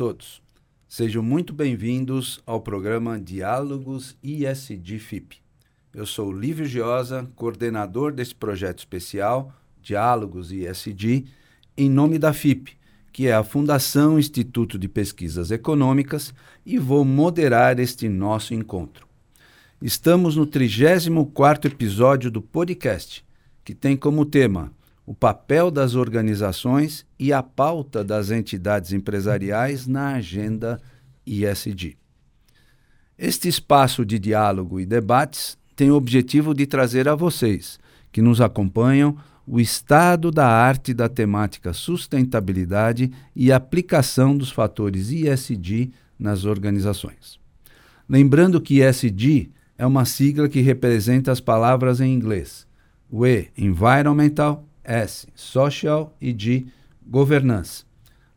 Todos. Sejam muito bem-vindos ao programa Diálogos ISD FIP. Eu sou Lívio Giosa, coordenador desse projeto especial Diálogos ISD, em nome da FIP, que é a Fundação Instituto de Pesquisas Econômicas, e vou moderar este nosso encontro. Estamos no 34º episódio do podcast, que tem como tema o papel das organizações e a pauta das entidades empresariais na agenda ISD. Este espaço de diálogo e debates tem o objetivo de trazer a vocês, que nos acompanham, o estado da arte da temática sustentabilidade e aplicação dos fatores ISD nas organizações. Lembrando que ISD é uma sigla que representa as palavras em inglês: o E, environmental, S, social e G, governança.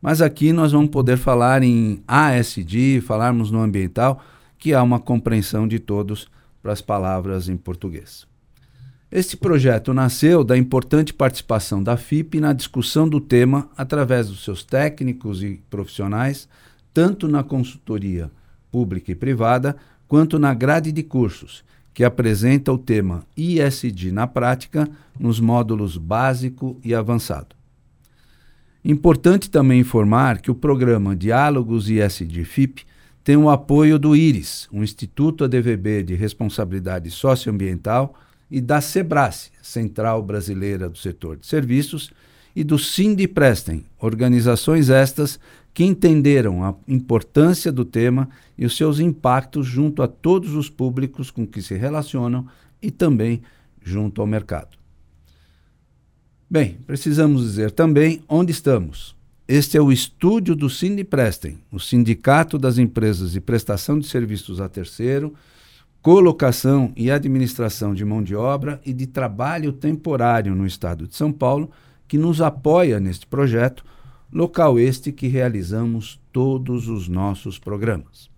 Mas aqui nós vamos poder falar em ASD, falarmos no ambiental, que há uma compreensão de todos para as palavras em português. Este projeto nasceu da importante participação da FIP na discussão do tema através dos seus técnicos e profissionais, tanto na consultoria pública e privada, quanto na grade de cursos, que apresenta o tema ISD na prática nos módulos básico e avançado. Importante também informar que o programa Diálogos ISD FIP tem o apoio do IRIS, um Instituto ADVB de Responsabilidade Socioambiental, e da SEBRASE, Central Brasileira do Setor de Serviços, e do Sindiprestem, organizações estas que entenderam a importância do tema e os seus impactos junto a todos os públicos com que se relacionam e também junto ao mercado. Bem, precisamos dizer também onde estamos. Este é o estúdio do Sindiprestem, o Sindicato das Empresas de Prestação de Serviços a Terceiro, Colocação e Administração de Mão de Obra e de Trabalho Temporário no Estado de São Paulo, que nos apoia neste projeto local este que realizamos todos os nossos programas.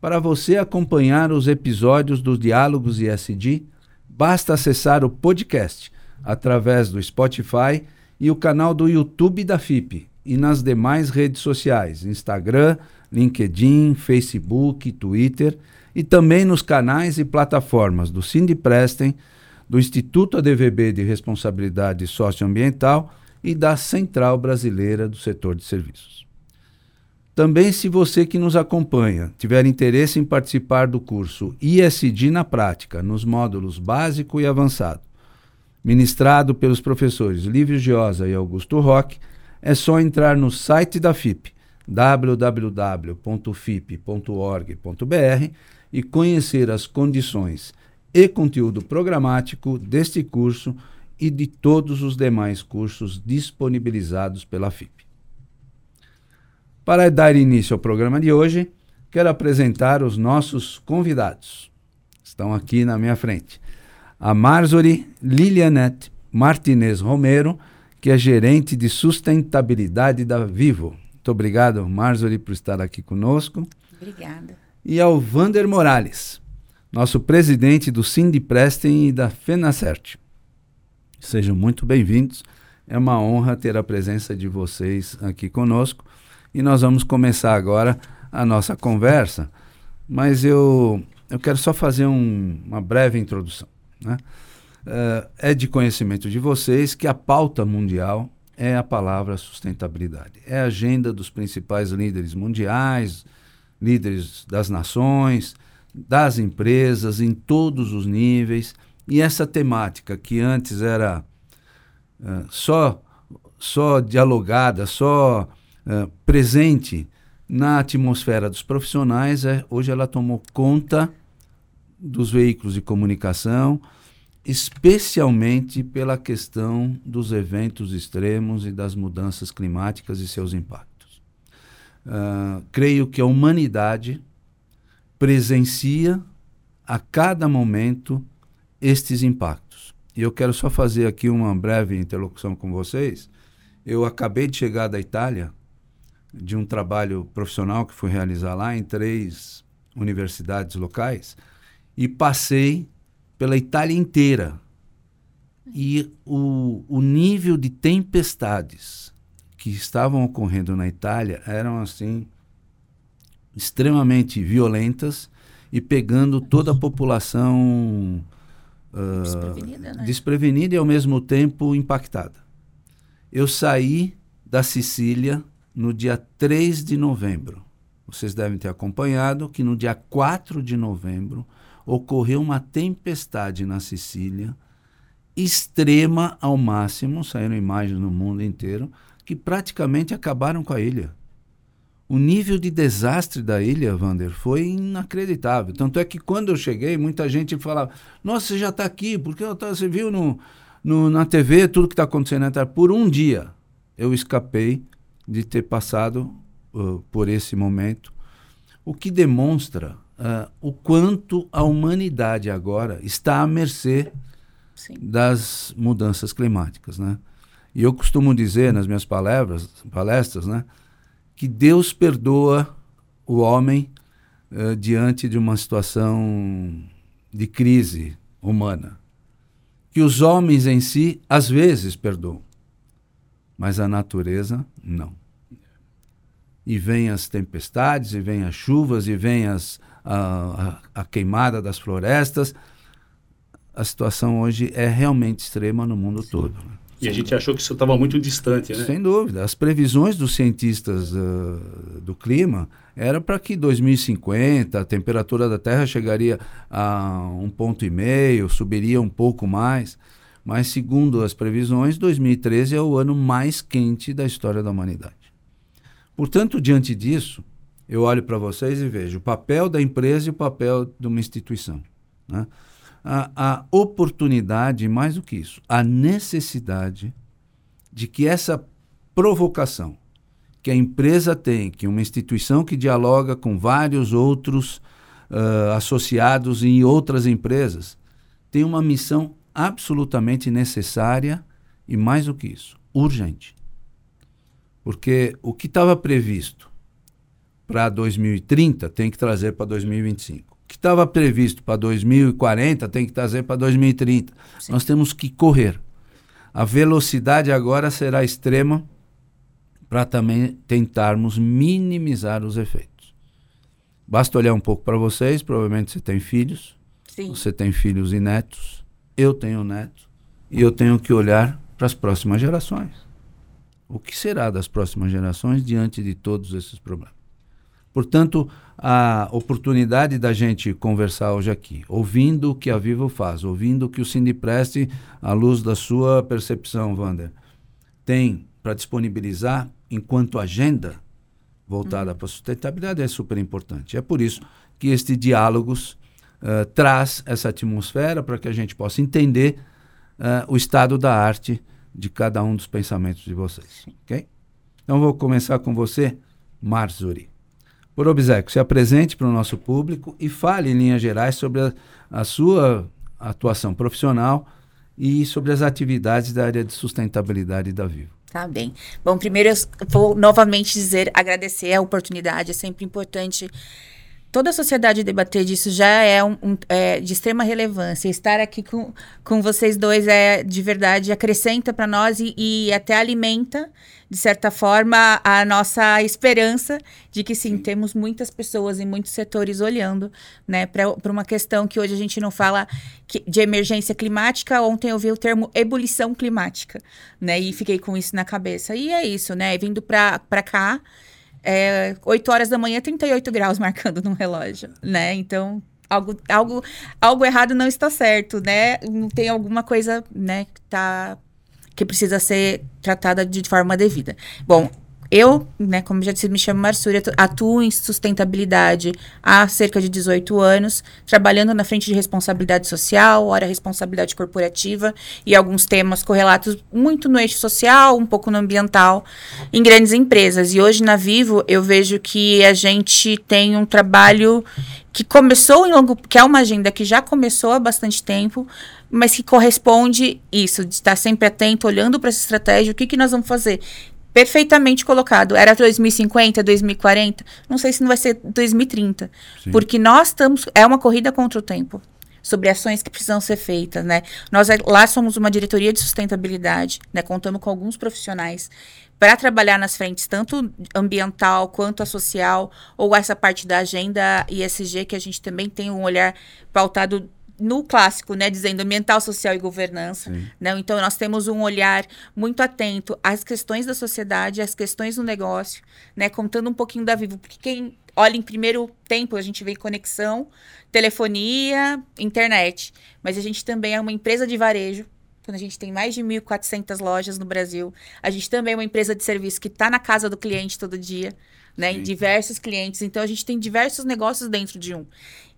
Para você acompanhar os episódios dos Diálogos ISD, basta acessar o podcast através do Spotify e o canal do YouTube da FIP e nas demais redes sociais, Instagram, LinkedIn, Facebook, Twitter e também nos canais e plataformas do Sindiprestem, do Instituto ADVB de Responsabilidade Socioambiental e da Central Brasileira do Setor de Serviços. Também, se você que nos acompanha tiver interesse em participar do curso ISD na Prática, nos módulos básico e avançado, ministrado pelos professores Lívio Giosa e Augusto Roque, é só entrar no site da FIP, www.fip.org.br, e conhecer as condições e conteúdo programático deste curso e de todos os demais cursos disponibilizados pela FIP. Para dar início ao programa de hoje, quero apresentar os nossos convidados. Estão aqui na minha frente. A Marjorie Lilianete Martinez Romero, que é gerente de sustentabilidade da Vivo. Muito obrigado, Marjorie, por estar aqui conosco. Obrigada. E ao Vander Morales, nosso presidente do Sindiprestem e da FENACERT. Sejam muito bem-vindos. É uma honra ter a presença de vocês aqui conosco. E nós vamos começar agora a nossa conversa, mas eu, eu quero só fazer um, uma breve introdução. Né? Uh, é de conhecimento de vocês que a pauta mundial é a palavra sustentabilidade. É a agenda dos principais líderes mundiais, líderes das nações, das empresas, em todos os níveis e essa temática, que antes era uh, só, só dialogada, só uh, presente na atmosfera dos profissionais, é, hoje ela tomou conta dos veículos de comunicação, especialmente pela questão dos eventos extremos e das mudanças climáticas e seus impactos. Uh, creio que a humanidade presencia a cada momento estes impactos. E eu quero só fazer aqui uma breve interlocução com vocês. Eu acabei de chegar da Itália, de um trabalho profissional que fui realizar lá em três universidades locais, e passei pela Itália inteira. E o, o nível de tempestades que estavam ocorrendo na Itália eram assim extremamente violentas e pegando toda a população uh, desprevenida, né? desprevenida e ao mesmo tempo impactada. Eu saí da Sicília no dia 3 de novembro. Vocês devem ter acompanhado que no dia 4 de novembro ocorreu uma tempestade na Sicília, extrema ao máximo, saíram imagens no mundo inteiro, que praticamente acabaram com a ilha. O nível de desastre da ilha, Vander, foi inacreditável. Tanto é que quando eu cheguei, muita gente falava: Nossa, você já está aqui, porque você viu no, no, na TV tudo que está acontecendo na Terra. Por um dia eu escapei de ter passado uh, por esse momento, o que demonstra uh, o quanto a humanidade agora está à mercê Sim. das mudanças climáticas. Né? E eu costumo dizer nas minhas palestras, palestras né, que Deus perdoa o homem uh, diante de uma situação de crise humana. Que os homens em si, às vezes, perdoam, mas a natureza não. E vem as tempestades, e vem as chuvas, e vem as, a, a, a queimada das florestas. A situação hoje é realmente extrema no mundo todo. Né? E a gente achou que isso estava muito distante, né? Sem dúvida. As previsões dos cientistas uh, do clima era para que 2050 a temperatura da Terra chegaria a um ponto e meio, subiria um pouco mais. Mas segundo as previsões, 2013 é o ano mais quente da história da humanidade. Portanto, diante disso, eu olho para vocês e vejo o papel da empresa e o papel de uma instituição. Né? A, a oportunidade, mais do que isso, a necessidade de que essa provocação que a empresa tem, que uma instituição que dialoga com vários outros uh, associados em outras empresas, tem uma missão absolutamente necessária e, mais do que isso, urgente. Porque o que estava previsto para 2030 tem que trazer para 2025 que estava previsto para 2040 tem que trazer para 2030. Sim. Nós temos que correr. A velocidade agora será extrema para também tentarmos minimizar os efeitos. Basta olhar um pouco para vocês, provavelmente você tem filhos, Sim. você tem filhos e netos, eu tenho netos, e eu tenho que olhar para as próximas gerações. O que será das próximas gerações diante de todos esses problemas? Portanto, a oportunidade da gente conversar hoje aqui, ouvindo o que a Vivo faz, ouvindo o que o Sindipreste, à luz da sua percepção, Wander, tem para disponibilizar enquanto agenda voltada uhum. para a sustentabilidade é super importante. É por isso que este Diálogos uh, traz essa atmosfera para que a gente possa entender uh, o estado da arte de cada um dos pensamentos de vocês. Ok? Então vou começar com você, Marzuri. Por obséquio, se apresente para o nosso público e fale em linhas gerais sobre a, a sua atuação profissional e sobre as atividades da área de sustentabilidade da Vivo. Tá bem. Bom, primeiro eu vou novamente dizer, agradecer a oportunidade, é sempre importante toda a sociedade debater disso já é, um, um, é, de extrema relevância. Estar aqui com, com vocês dois é de verdade acrescenta para nós e, e, até alimenta, de certa forma, a nossa esperança de que sim, sim. temos muitas pessoas em muitos setores olhando né, para uma questão que hoje a gente não fala que, de emergência climática. Ontem eu vi o termo ebulição climática, né? E fiquei com isso na cabeça. E é isso, né? Vindo para cá é, 8 horas da manhã, 38 graus marcando no relógio, né? Então, algo, algo, algo errado não está certo, né? Não tem alguma coisa, né, que tá que precisa ser tratada de forma devida. Bom, eu, né, como já disse, me chamo Marsúria, atuo em sustentabilidade há cerca de 18 anos, trabalhando na frente de responsabilidade social, hora responsabilidade corporativa e alguns temas correlatos muito no eixo social, um pouco no ambiental, em grandes empresas. E hoje na Vivo eu vejo que a gente tem um trabalho que começou em longo, que é uma agenda que já começou há bastante tempo, mas que corresponde isso, de estar sempre atento, olhando para essa estratégia, o que, que nós vamos fazer perfeitamente colocado. Era 2050, 2040? Não sei se não vai ser 2030. Sim. Porque nós estamos. É uma corrida contra o tempo. sobre ações que precisam ser feitas, né? Nós é, lá somos uma diretoria de sustentabilidade, né? Contamos com alguns profissionais para trabalhar nas frentes tanto ambiental quanto a social ou essa parte da agenda ISG que a gente também tem um olhar pautado no clássico, né, dizendo ambiental, social e governança, né? Então nós temos um olhar muito atento às questões da sociedade, às questões do negócio, né, contando um pouquinho da Vivo, porque quem olha em primeiro tempo a gente vê conexão, telefonia, internet, mas a gente também é uma empresa de varejo. Quando a gente tem mais de 1.400 lojas no Brasil, a gente também é uma empresa de serviço que está na casa do cliente todo dia né? Em diversos clientes. Então, a gente tem diversos negócios dentro de um.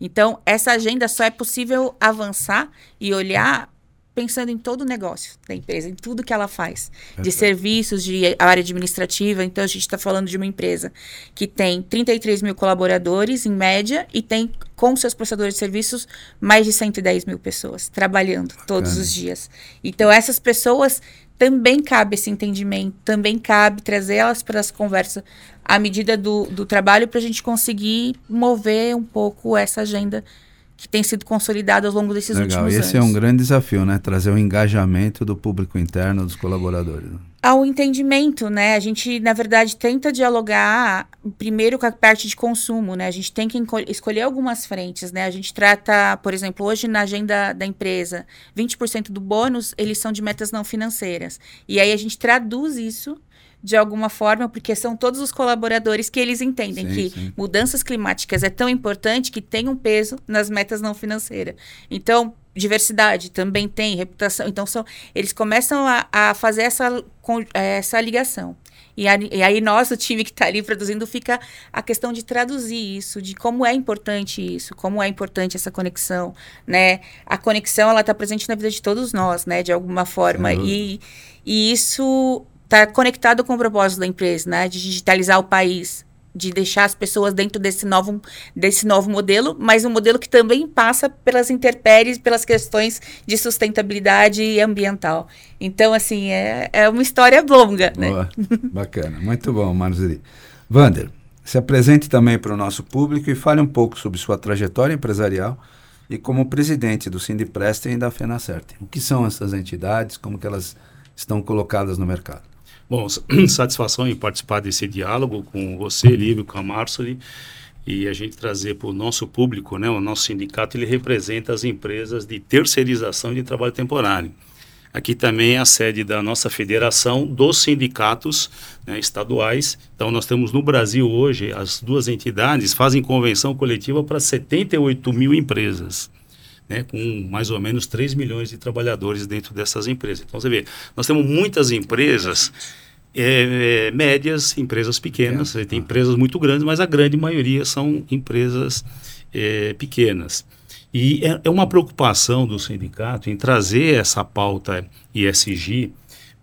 Então, essa agenda só é possível avançar e olhar pensando em todo o negócio da empresa, em tudo que ela faz, de serviços, de área administrativa. Então, a gente está falando de uma empresa que tem 33 mil colaboradores, em média, e tem, com seus prestadores de serviços, mais de 110 mil pessoas trabalhando Bacana. todos os dias. Então, essas pessoas também cabe esse entendimento, também cabe trazer elas para essa conversa à medida do, do trabalho para a gente conseguir mover um pouco essa agenda que tem sido consolidada ao longo desses Legal. últimos Esse anos. Esse é um grande desafio, né? Trazer o engajamento do público interno, dos colaboradores. Ao entendimento, né? A gente, na verdade, tenta dialogar primeiro com a parte de consumo, né? A gente tem que escolher algumas frentes, né? A gente trata, por exemplo, hoje na agenda da empresa, 20% do bônus, eles são de metas não financeiras. E aí a gente traduz isso de alguma forma, porque são todos os colaboradores que eles entendem sim, que sim. mudanças climáticas é tão importante que tem um peso nas metas não financeiras. Então, diversidade também tem, reputação. Então, são, eles começam a, a fazer essa, essa ligação. E, a, e, aí nós, o time que está ali produzindo, fica a questão de traduzir isso, de como é importante isso, como é importante essa conexão, né? A conexão, ela está presente na vida de todos nós, né? De alguma forma. E, e isso está conectado com o propósito da empresa, né? De digitalizar o país, de deixar as pessoas dentro desse novo, desse novo modelo, mas um modelo que também passa pelas intempéries, pelas questões de sustentabilidade ambiental. Então, assim, é, é uma história longa, né? Boa. Bacana, muito bom, Marjorie. Vander, se apresente também para o nosso público e fale um pouco sobre sua trajetória empresarial e como presidente do Sindiprestem e da FenaCerte. O que são essas entidades, como que elas estão colocadas no mercado? Bom, satisfação em participar desse diálogo com você, Lívio, com a e a gente trazer para o nosso público, né, o nosso sindicato, ele representa as empresas de terceirização de trabalho temporário. Aqui também é a sede da nossa federação dos sindicatos né, estaduais. Então, nós temos no Brasil hoje, as duas entidades fazem convenção coletiva para 78 mil empresas né, com mais ou menos 3 milhões de trabalhadores dentro dessas empresas. Então você vê, nós temos muitas empresas é, é, médias, empresas pequenas, é. tem empresas muito grandes, mas a grande maioria são empresas é, pequenas. E é, é uma preocupação do sindicato em trazer essa pauta ISG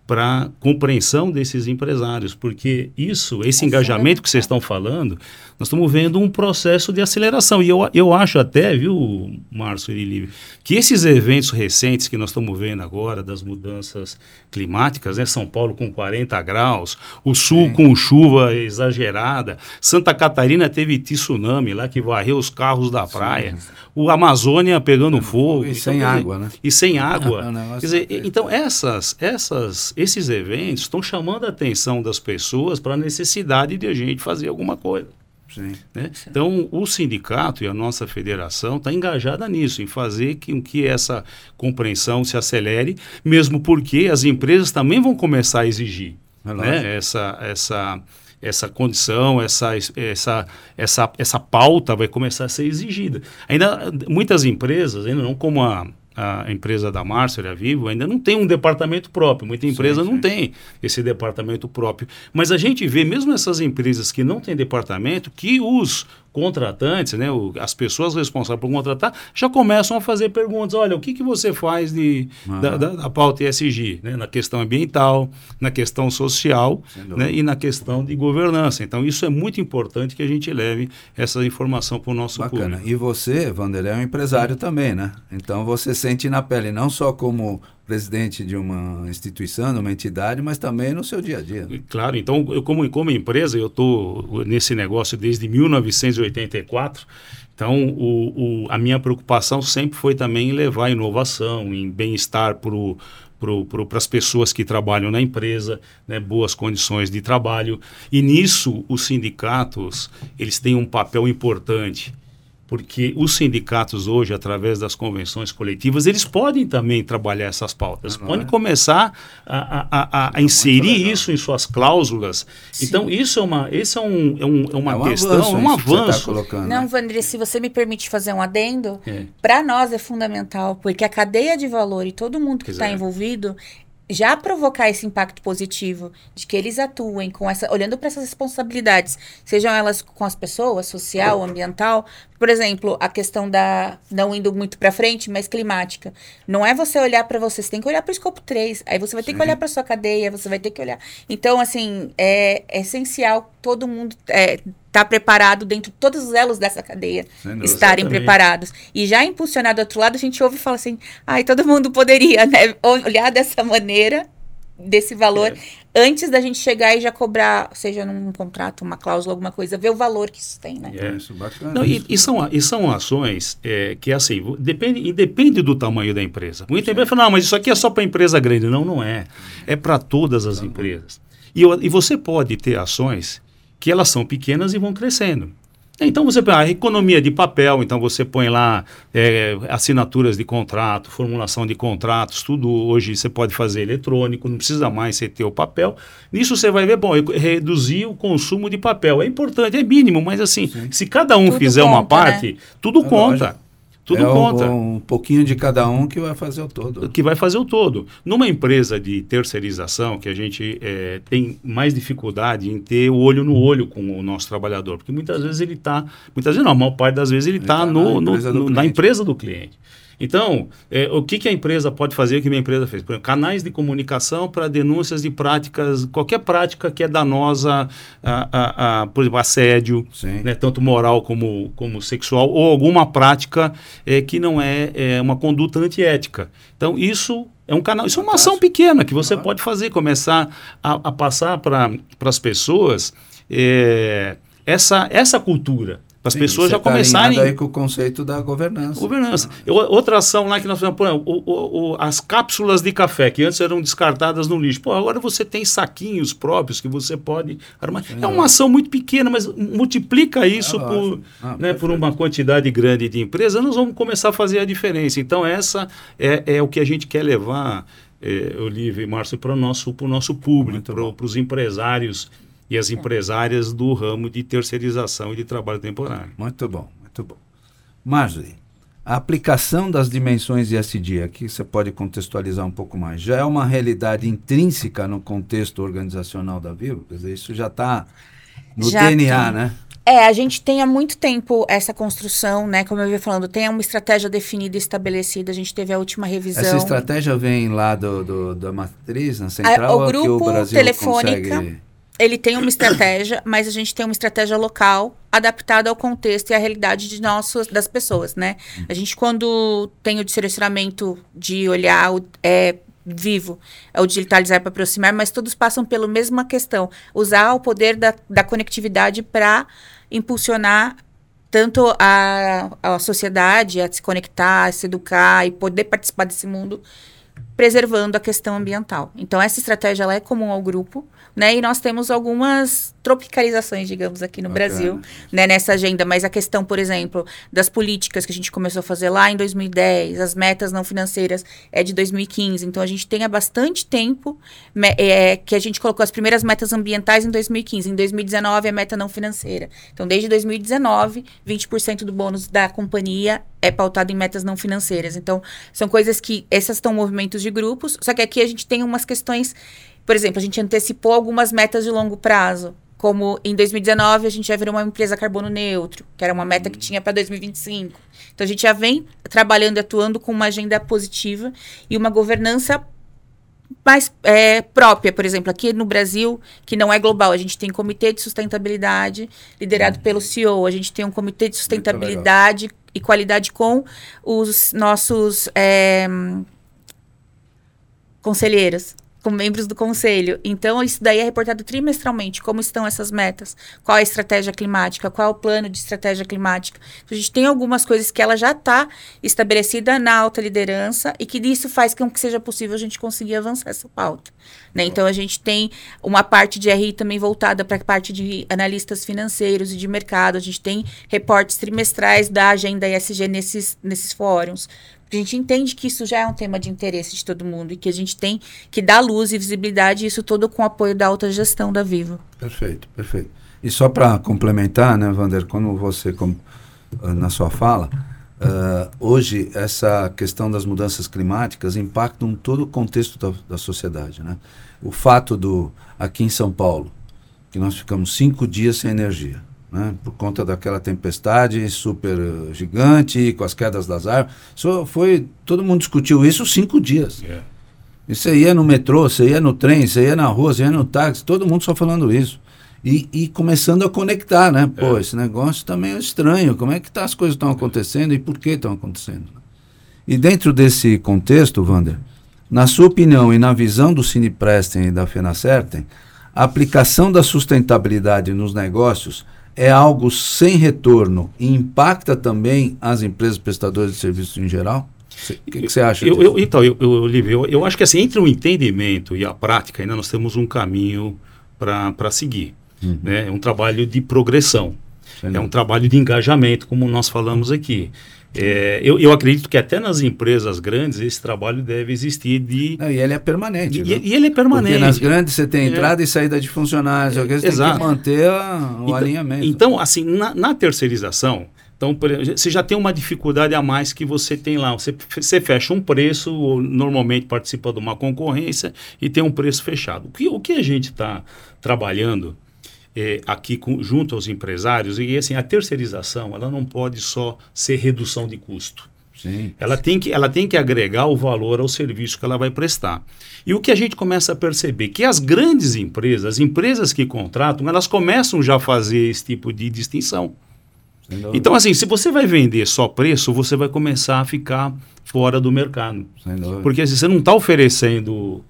para compreensão desses empresários, porque isso, esse engajamento que vocês estão falando, nós estamos vendo um processo de aceleração. E eu, eu acho até, viu, Márcio e Lívia, que esses eventos recentes que nós estamos vendo agora, das mudanças climáticas, né? São Paulo com 40 graus, o Sul com chuva exagerada, Santa Catarina teve tsunami lá que varreu os carros da praia, Sim. o Amazônia pegando fogo. E então, sem água, né? E sem água. Quer dizer, então essas, essas, esses eventos estão chamando a atenção das pessoas para a necessidade de a gente fazer alguma coisa. Né? Então, o sindicato e a nossa federação está engajada nisso, em fazer com que essa compreensão se acelere, mesmo porque as empresas também vão começar a exigir é né? essa, essa, essa condição, essa, essa, essa, essa pauta vai começar a ser exigida. Ainda muitas empresas, ainda não como a a empresa da Márcia, a Vivo, ainda não tem um departamento próprio. Muita empresa sim, sim. não tem esse departamento próprio. Mas a gente vê, mesmo essas empresas que não têm departamento, que os contratantes, né, o, as pessoas responsáveis por contratar, já começam a fazer perguntas. Olha, o que, que você faz de, da, da, da, pauta ESG? Né, na questão ambiental, na questão social né, e na questão de governança. Então, isso é muito importante que a gente leve essa informação para o nosso Bacana. público. E você, Vanderlei, é um empresário também, né? Então, você sente na pele, não só como presidente de uma instituição, de uma entidade, mas também no seu dia a dia. Claro, então eu como, como empresa, eu estou nesse negócio desde 1984, Então, o, o, a minha preocupação sempre foi também em levar inovação, em bem-estar para para as pessoas que trabalham na empresa, né, boas condições de trabalho. E nisso, os sindicatos eles têm um papel importante porque os sindicatos hoje, através das convenções coletivas, eles podem também trabalhar essas pautas, podem é? começar a, a, a, a inserir isso em suas cláusulas. Sim. Então, isso é uma, esse é, um, é, um, é uma é um questão, avanço, um avanço. Tá Não, né? Vandré, se você me permite fazer um adendo, é. para nós é fundamental, porque a cadeia de valor e todo mundo que está envolvido já provocar esse impacto positivo de que eles atuem com essa olhando para essas responsabilidades, sejam elas com as pessoas, social, ambiental, por exemplo, a questão da não indo muito para frente, mas climática. Não é você olhar para você, você tem que olhar para o escopo 3. Aí você vai ter Sim. que olhar para sua cadeia, você vai ter que olhar. Então, assim, é, é essencial todo mundo é, estar tá preparado dentro de todos os elos dessa cadeia, estarem Exatamente. preparados. E já impulsionar do outro lado, a gente ouve e fala assim: ai, todo mundo poderia né, olhar dessa maneira, desse valor, é. antes da gente chegar e já cobrar, seja num contrato, uma cláusula, alguma coisa, ver o valor que isso tem, né? É, isso, bacana. Não, e, e, são, e são ações é, que, assim, depende, depende do tamanho da empresa. Muita empresa fala, não, mas isso aqui é só para empresa grande. Não, não é. É para todas as empresas. E, e você pode ter ações que elas são pequenas e vão crescendo. Então você a economia de papel, então você põe lá é, assinaturas de contrato, formulação de contratos, tudo hoje você pode fazer eletrônico, não precisa mais você ter o papel. Nisso você vai ver, bom, reduzir o consumo de papel. É importante, é mínimo, mas assim, Sim. se cada um tudo fizer conta, uma parte, né? tudo é conta. Lógico. Tudo é conta. Um, um pouquinho de cada um que vai fazer o todo. Que vai fazer o todo. Numa empresa de terceirização, que a gente é, tem mais dificuldade em ter o olho no olho com o nosso trabalhador, porque muitas vezes ele está, muitas vezes não, a maior parte das vezes ele está tá no, no, no, na empresa do cliente. Então, é, o que, que a empresa pode fazer, o que minha empresa fez? Por exemplo, canais de comunicação para denúncias de práticas, qualquer prática que é danosa, a, a, a por exemplo, assédio, né, tanto moral como, como sexual, ou alguma prática é, que não é, é uma conduta antiética. Então, isso é um canal, isso é uma ação pequena que você pode fazer, começar a, a passar para as pessoas é, essa, essa cultura as pessoas já tá começarem. aí com o conceito da governança. Governança. Eu, outra ação lá que nós fizemos, por exemplo, o, o, as cápsulas de café, que antes eram descartadas no lixo. Pô, agora você tem saquinhos próprios que você pode armar. Sim, é uma é. ação muito pequena, mas multiplica isso é por, ah, né, por uma quantidade grande de empresas, nós vamos começar a fazer a diferença. Então, essa é, é o que a gente quer levar, é, Olívia e Márcio, para o nosso, nosso público, para os empresários e as empresárias do ramo de terceirização e de trabalho temporário. Muito bom, muito bom. Marjorie, a aplicação das dimensões ISD, aqui você pode contextualizar um pouco mais, já é uma realidade intrínseca no contexto organizacional da Vivo? Quer dizer, isso já está no já DNA, tem. né? É, a gente tem há muito tempo essa construção, né? Como eu ia falando, tem uma estratégia definida e estabelecida. A gente teve a última revisão. Essa estratégia vem lá do, do da matriz, na central, a, o grupo o Brasil telefônica. Consegue ele tem uma estratégia, mas a gente tem uma estratégia local adaptada ao contexto e à realidade de nossos, das pessoas, né? A gente, quando tem o direcionamento de olhar é, vivo, é o digitalizar para aproximar, mas todos passam pela mesma questão. Usar o poder da, da conectividade para impulsionar tanto a, a sociedade a se conectar, a se educar e poder participar desse mundo, preservando a questão ambiental. Então, essa estratégia ela é comum ao grupo, né? E nós temos algumas tropicalizações, digamos, aqui no Bacana. Brasil, né, nessa agenda. Mas a questão, por exemplo, das políticas que a gente começou a fazer lá em 2010, as metas não financeiras é de 2015. Então, a gente tem há bastante tempo é, que a gente colocou as primeiras metas ambientais em 2015. Em 2019, a meta não financeira. Então, desde 2019, 20% do bônus da companhia é pautado em metas não financeiras. Então, são coisas que, essas estão movimentos de grupos, só que aqui a gente tem umas questões por exemplo, a gente antecipou algumas metas de longo prazo. Como em 2019 a gente já virou uma empresa carbono neutro, que era uma meta que tinha para 2025. Então a gente já vem trabalhando e atuando com uma agenda positiva e uma governança mais é, própria, por exemplo, aqui no Brasil, que não é global, a gente tem comitê de sustentabilidade liderado pelo CEO, a gente tem um comitê de sustentabilidade e qualidade com os nossos é, conselheiros com membros do conselho. Então, isso daí é reportado trimestralmente, como estão essas metas, qual a estratégia climática, qual é o plano de estratégia climática. Então, a gente tem algumas coisas que ela já está estabelecida na alta liderança e que isso faz com que seja possível a gente conseguir avançar essa pauta. Né? Então, a gente tem uma parte de RI também voltada para a parte de analistas financeiros e de mercado. A gente tem reportes trimestrais da agenda ESG nesses, nesses fóruns. Gente entende que isso já é um tema de interesse de todo mundo e que a gente tem que dar luz e visibilidade, isso todo com o apoio da alta gestão da Vivo. Perfeito, perfeito. E só para complementar, né, Vander, como você, como, ah, na sua fala, uh, hoje essa questão das mudanças climáticas impactam todo o contexto da, da sociedade. Né? O fato do, aqui em São Paulo, que nós ficamos cinco dias sem energia né? por conta daquela tempestade super uh, gigante, com as quedas das árvores. Isso foi, todo mundo discutiu isso cinco dias. Yeah. É. você ia no metrô, você ia no trem, você ia na rua, você ia no táxi, todo mundo só falando isso. E, e começando a conectar, né? Pô, é. esse negócio também é estranho. Como é que tá, as coisas estão acontecendo e por que estão acontecendo? E dentro desse contexto, Wander, na sua opinião e na visão do Cine Prestem e da FenaCertem, a aplicação da sustentabilidade nos negócios é algo sem retorno e impacta também as empresas prestadoras de serviços em geral? O que, você acha? Eu, eu, então, eu, eu, eu, eu, acho que assim, entre o entendimento e a prática, ainda nós temos um caminho para seguir. Uhum. Né? É um trabalho de progressão. É um trabalho de engajamento, como nós falamos aqui. É, eu, eu acredito que até nas empresas grandes esse trabalho deve existir de. Não, e ele é permanente. E, e, ele é permanente. Porque nas grandes você tem é. entrada é. e saída de funcionários, é, você Exato. tem que manter a, o então, alinhamento. Então, assim, na, na terceirização, então, você já tem uma dificuldade a mais que você tem lá. Você, você fecha um preço, ou normalmente participa de uma concorrência e tem um preço fechado. O que, o que a gente está trabalhando é, aqui com, junto aos empresários, e assim, a terceirização ela não pode só ser redução de custo. Sim. Ela, tem que, ela tem que agregar o valor ao serviço que ela vai prestar. E o que a gente começa a perceber que as grandes empresas, as empresas que contratam, elas começam já a fazer esse tipo de distinção. Então, assim, se você vai vender só preço, você vai começar a ficar fora do mercado. Porque assim, você não está oferecendo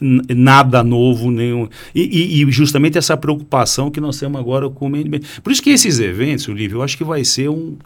nada novo nenhum e, e, justamente essa preocupação que nós temos agora com o meio ambiente. Por isso que esses eventos, Olívio, eu acho que vai ser um,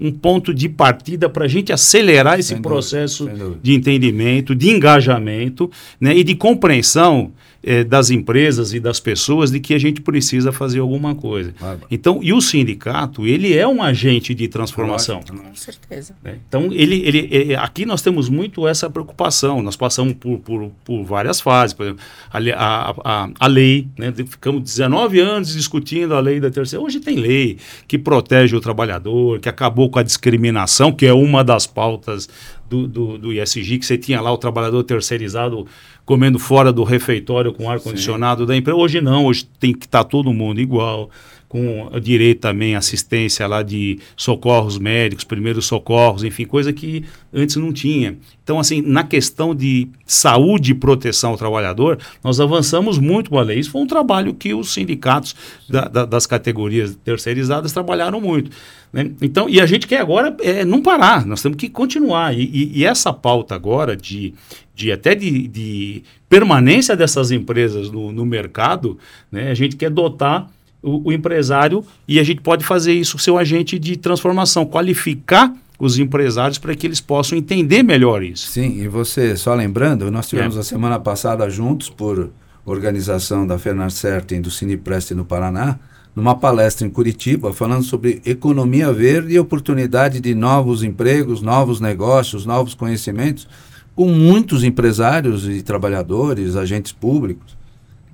um ponto de partida para a gente acelerar esse sem processo dúvida, dúvida. de entendimento, de engajamento né, e de compreensão é, das empresas e das pessoas de que a gente precisa fazer alguma coisa. Claro. Então, e o sindicato, ele é um agente de transformação. Com certeza. Né? Então, ele, ele, ele, aqui nós temos muito essa preocupação. Nós passamos por, por, por várias fases. Por exemplo, a, a, a, a lei, né? ficamos 19 anos discutindo a lei da terceira. Hoje tem lei que protege o trabalhador, que acabou com a discriminação, que é uma das pautas do, do, do ISG, que você tinha lá o trabalhador terceirizado comendo fora do refeitório com ar-condicionado da empresa. Hoje não, hoje tem que estar tá todo mundo igual, com direito também assistência lá de socorros médicos, primeiros socorros, enfim, coisa que antes não tinha. Então, assim, na questão de saúde e proteção ao trabalhador, nós avançamos muito com a lei. Isso foi um trabalho que os sindicatos da, da, das categorias terceirizadas trabalharam muito. Né? Então, e a gente quer agora é, não parar, nós temos que continuar. E, e, e essa pauta agora de, de até de, de permanência dessas empresas no, no mercado, né, a gente quer dotar o, o, empresário e a gente pode fazer isso, seu agente de transformação, qualificar os empresários para que eles possam entender melhor isso. Sim, e você, só lembrando, nós tivemos é. a semana passada juntos, por organização da Fernand Certen do Cineprest no Paraná, numa palestra em Curitiba, falando sobre economia verde e oportunidade de novos empregos, novos negócios, novos conhecimentos com muitos empresários e trabalhadores, agentes públicos,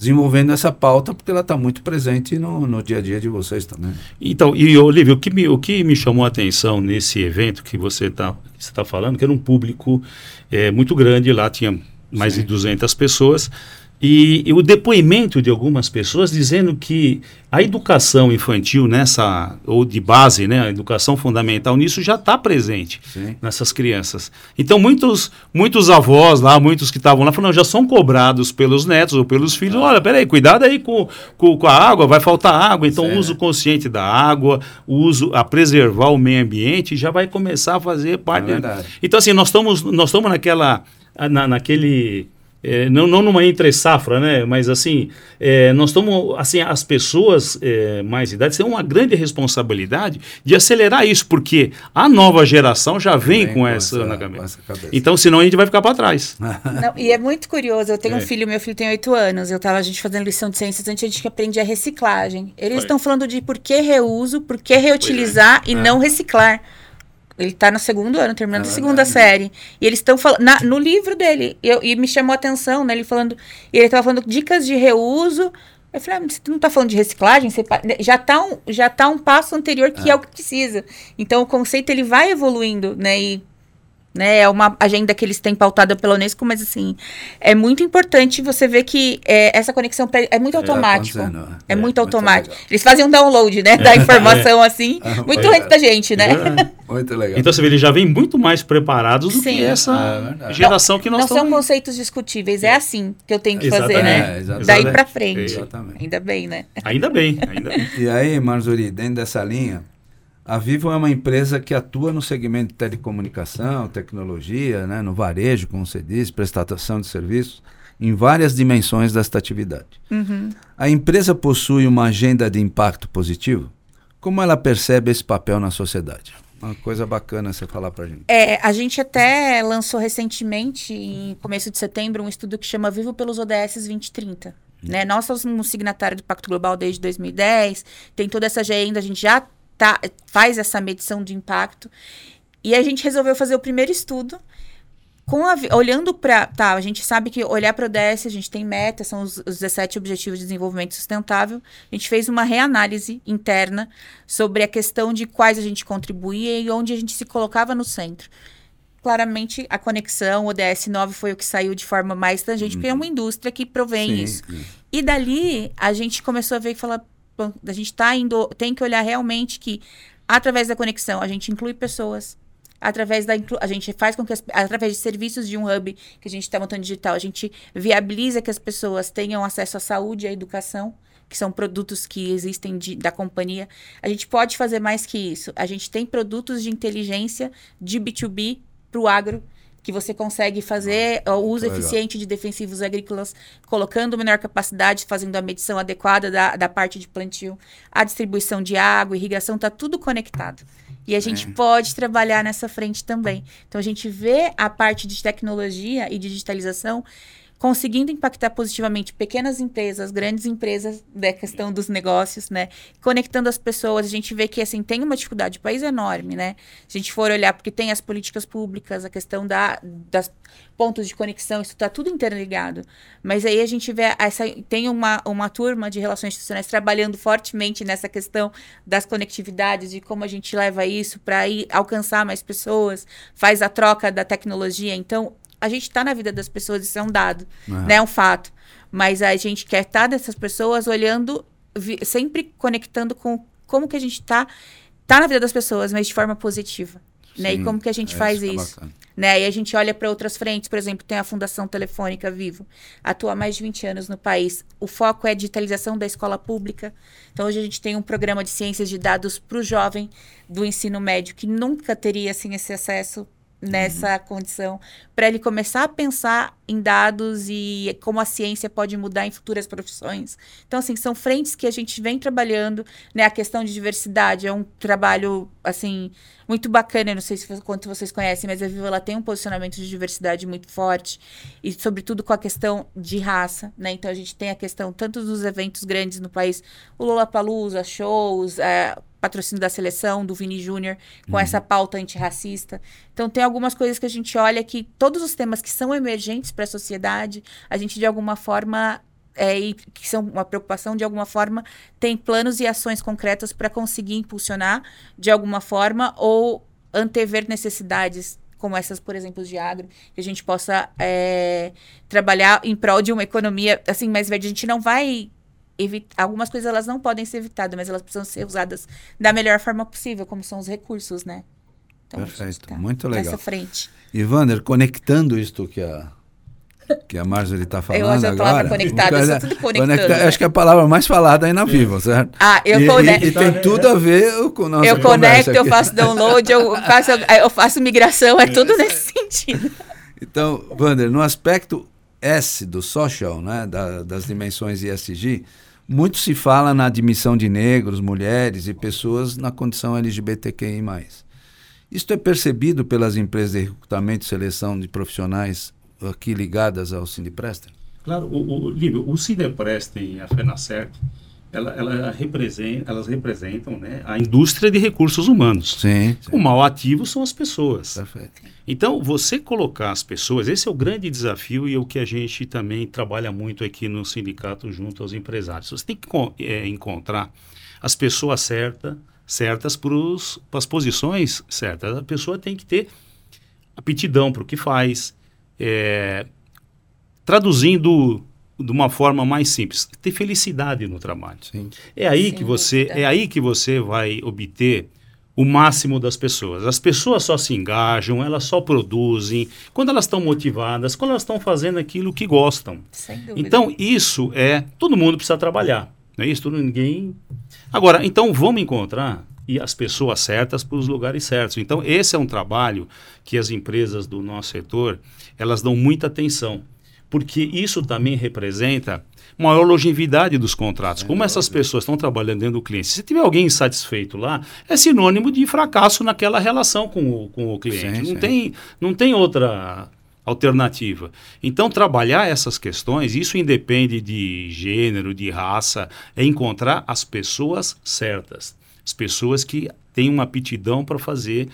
desenvolvendo essa pauta, porque ela está muito presente no, no dia a dia de vocês também. Então, e Olívio, o que me, o que me chamou a atenção nesse evento que você está tá falando, que era um público é, muito grande, lá tinha mais Sim. de 200 pessoas, e, e, o depoimento de algumas pessoas dizendo que a educação infantil nessa, ou de base, né, a educação fundamental nisso já está presente Sim. nessas crianças. Então muitos, muitos avós lá, muitos que estavam lá, falaram, já são cobrados pelos netos ou pelos filhos, ah. olha, peraí, cuidado aí com, com, com, a água, vai faltar água. Então o uso consciente da água, o uso a preservar o meio ambiente já vai começar a fazer parte. É então assim, nós estamos nós estamos naquela, na, naquele é, não, não numa entre safra, né? Mas assim, é, nós estamos, assim, as pessoas é, mais idade têm uma grande responsabilidade de acelerar isso, porque a nova geração já vem, vem com, essa, essa, na cabeça. cabeça. Então, senão a gente vai ficar para trás. Não, e é muito curioso, eu tenho um é. filho, meu filho tem oito anos, eu tava a gente fazendo lição de ciências antes, a gente aprende a reciclagem. Eles estão falando de por que reuso, por que reutilizar e é. não reciclar. Ele está no segundo ano, terminando é a segunda série. E eles estão falando. No livro dele. E, eu, e me chamou a atenção, né? Ele falando. E ele estava falando dicas de reuso. Eu falei, ah, você não está falando de reciclagem? Você, já está um, já tá um passo anterior que é. é o que precisa. Então o conceito ele vai evoluindo, né? E né? É uma agenda que eles têm pautada pela Unesco, mas assim, é muito importante você ver que é, essa conexão é muito automático. É, é, muito automático. Muito eles fazem um download, né, da informação assim, ah, muito antes da gente, né? Muito legal. Então você vê, eles já vêm muito mais preparados do Sim. que essa é geração que nós Não são conceitos discutíveis, é assim que eu tenho que exatamente. fazer, né? Exatamente. Daí para frente. Exatamente. Ainda bem, né? Ainda bem, ainda bem. E aí, Marzuri, dentro dessa linha, a Vivo é uma empresa que atua no segmento de telecomunicação, tecnologia, né, no varejo, como você disse, prestação de serviços, em várias dimensões desta atividade. Uhum. A empresa possui uma agenda de impacto positivo? Como ela percebe esse papel na sociedade? Uma coisa bacana você falar para a gente. É, a gente até lançou recentemente, em começo de setembro, um estudo que chama Vivo pelos ODS 2030. Né? Nós somos um signatário do Pacto Global desde 2010, tem toda essa agenda, a gente já tá, faz essa medição de impacto. E a gente resolveu fazer o primeiro estudo com a, olhando para. Tá, a gente sabe que olhar para o ODS, a gente tem metas, são os, os 17 Objetivos de Desenvolvimento Sustentável. A gente fez uma reanálise interna sobre a questão de quais a gente contribuía e onde a gente se colocava no centro. Claramente, a conexão, o ODS 9 foi o que saiu de forma mais tangente, uhum. porque é uma indústria que provém Sim. isso. E dali, a gente começou a ver e falar, a gente tá indo, tem que olhar realmente que através da conexão a gente inclui pessoas, através da a gente faz com que as, através de serviços de um hub que a gente está montando digital, a gente viabiliza que as pessoas tenham acesso à saúde e à educação, que são produtos que existem de, da companhia. A gente pode fazer mais que isso. A gente tem produtos de inteligência de B2B para o agro que você consegue fazer ah, o uso eficiente de defensivos agrícolas, colocando menor capacidade, fazendo a medição adequada da, da parte de plantio, a distribuição de água, irrigação, está tudo conectado. E a gente é. pode trabalhar nessa frente também. Então, a gente vê a parte de tecnologia e digitalização conseguindo impactar positivamente pequenas empresas, grandes empresas da questão dos negócios, né? Conectando as pessoas, a gente vê que assim tem uma dificuldade, o país é enorme, né? Se a gente for olhar porque tem as políticas públicas, a questão da das pontos de conexão, isso está tudo interligado. Mas aí a gente vê essa tem uma uma turma de relações institucionais trabalhando fortemente nessa questão das conectividades, de como a gente leva isso para alcançar mais pessoas, faz a troca da tecnologia. Então, a gente está na vida das pessoas, isso é um dado, uhum. né? É um fato. Mas a gente quer estar tá dessas pessoas olhando, sempre conectando com como que a gente está tá na vida das pessoas, mas de forma positiva. Sim, né? E como que a gente é, faz isso? É né? E a gente olha para outras frentes, por exemplo, tem a Fundação Telefônica Vivo, atua há mais de 20 anos no país. O foco é a digitalização da escola pública. Então, hoje a gente tem um programa de ciências de dados para o jovem do ensino médio que nunca teria assim, esse acesso nessa uhum. condição, para ele começar a pensar em dados e como a ciência pode mudar em futuras profissões. Então, assim, são frentes que a gente vem trabalhando, né? A questão de diversidade é um trabalho, assim, muito bacana. Eu não sei se quanto vocês conhecem, mas a Viva ela tem um posicionamento de diversidade muito forte e, sobretudo, com a questão de raça, né? Então, a gente tem a questão tanto dos eventos grandes no país, o Lollapalooza, shows, é, patrocínio da seleção, do Vini Júnior, com uhum. essa pauta antirracista. Então, tem algumas coisas que a gente olha que todos os temas que são emergentes para a sociedade, a gente, de alguma forma, é, e que são uma preocupação, de alguma forma, tem planos e ações concretas para conseguir impulsionar, de alguma forma, ou antever necessidades como essas, por exemplo, de agro, que a gente possa é, trabalhar em prol de uma economia assim mais verde. A gente não vai. Algumas coisas elas não podem ser evitadas, mas elas precisam ser usadas da melhor forma possível, como são os recursos, né? Então, Perfeito, tá muito legal. Nessa frente. Ivander, conectando isto que a que a Marjorie está falando eu uso a agora. conectada, eu tudo conectando. Conecta, né? acho que é a palavra mais falada aí na Vivo, certo? Ah, eu conecto. E, e, tem tudo a ver com nossa Eu conecto, aqui. eu faço download, eu faço, eu faço migração, é tudo nesse sentido. Então, Wander, no aspecto S do social, né, da, das dimensões ESG, muito se fala na admissão de negros, mulheres e pessoas na condição LGBTQI+. Isto é percebido pelas empresas de recrutamento e seleção de profissionais aqui ligadas ao Sindipresta? Claro, o, o, Lívio, o Sindiprestem e a FENACERT, ela, ela representa, elas representam né, a indústria de recursos humanos. Sim, sim. O mal ativo são as pessoas. Perfeito. Então, você colocar as pessoas, esse é o grande desafio e é o que a gente também trabalha muito aqui no sindicato junto aos empresários. Você tem que é, encontrar as pessoas certas, certas para as posições certas. A pessoa tem que ter aptidão para o que faz. É, traduzindo de uma forma mais simples, ter felicidade no trabalho. Sim. É aí Sem que você é aí que você vai obter o máximo das pessoas. As pessoas só se engajam, elas só produzem quando elas estão motivadas, quando elas estão fazendo aquilo que gostam. Sem dúvida. Então, isso é. Todo mundo precisa trabalhar. Não é isso? Todo, ninguém. Agora, então vamos encontrar e as pessoas certas para os lugares certos. Então, esse é um trabalho que as empresas do nosso setor elas dão muita atenção, porque isso também representa maior longevidade dos contratos. Como essas pessoas estão trabalhando dentro do cliente, se tiver alguém insatisfeito lá, é sinônimo de fracasso naquela relação com o, com o cliente. Sim, não, sim. Tem, não tem outra alternativa. Então, trabalhar essas questões, isso independe de gênero, de raça, é encontrar as pessoas certas. As pessoas que têm uma aptidão para fazer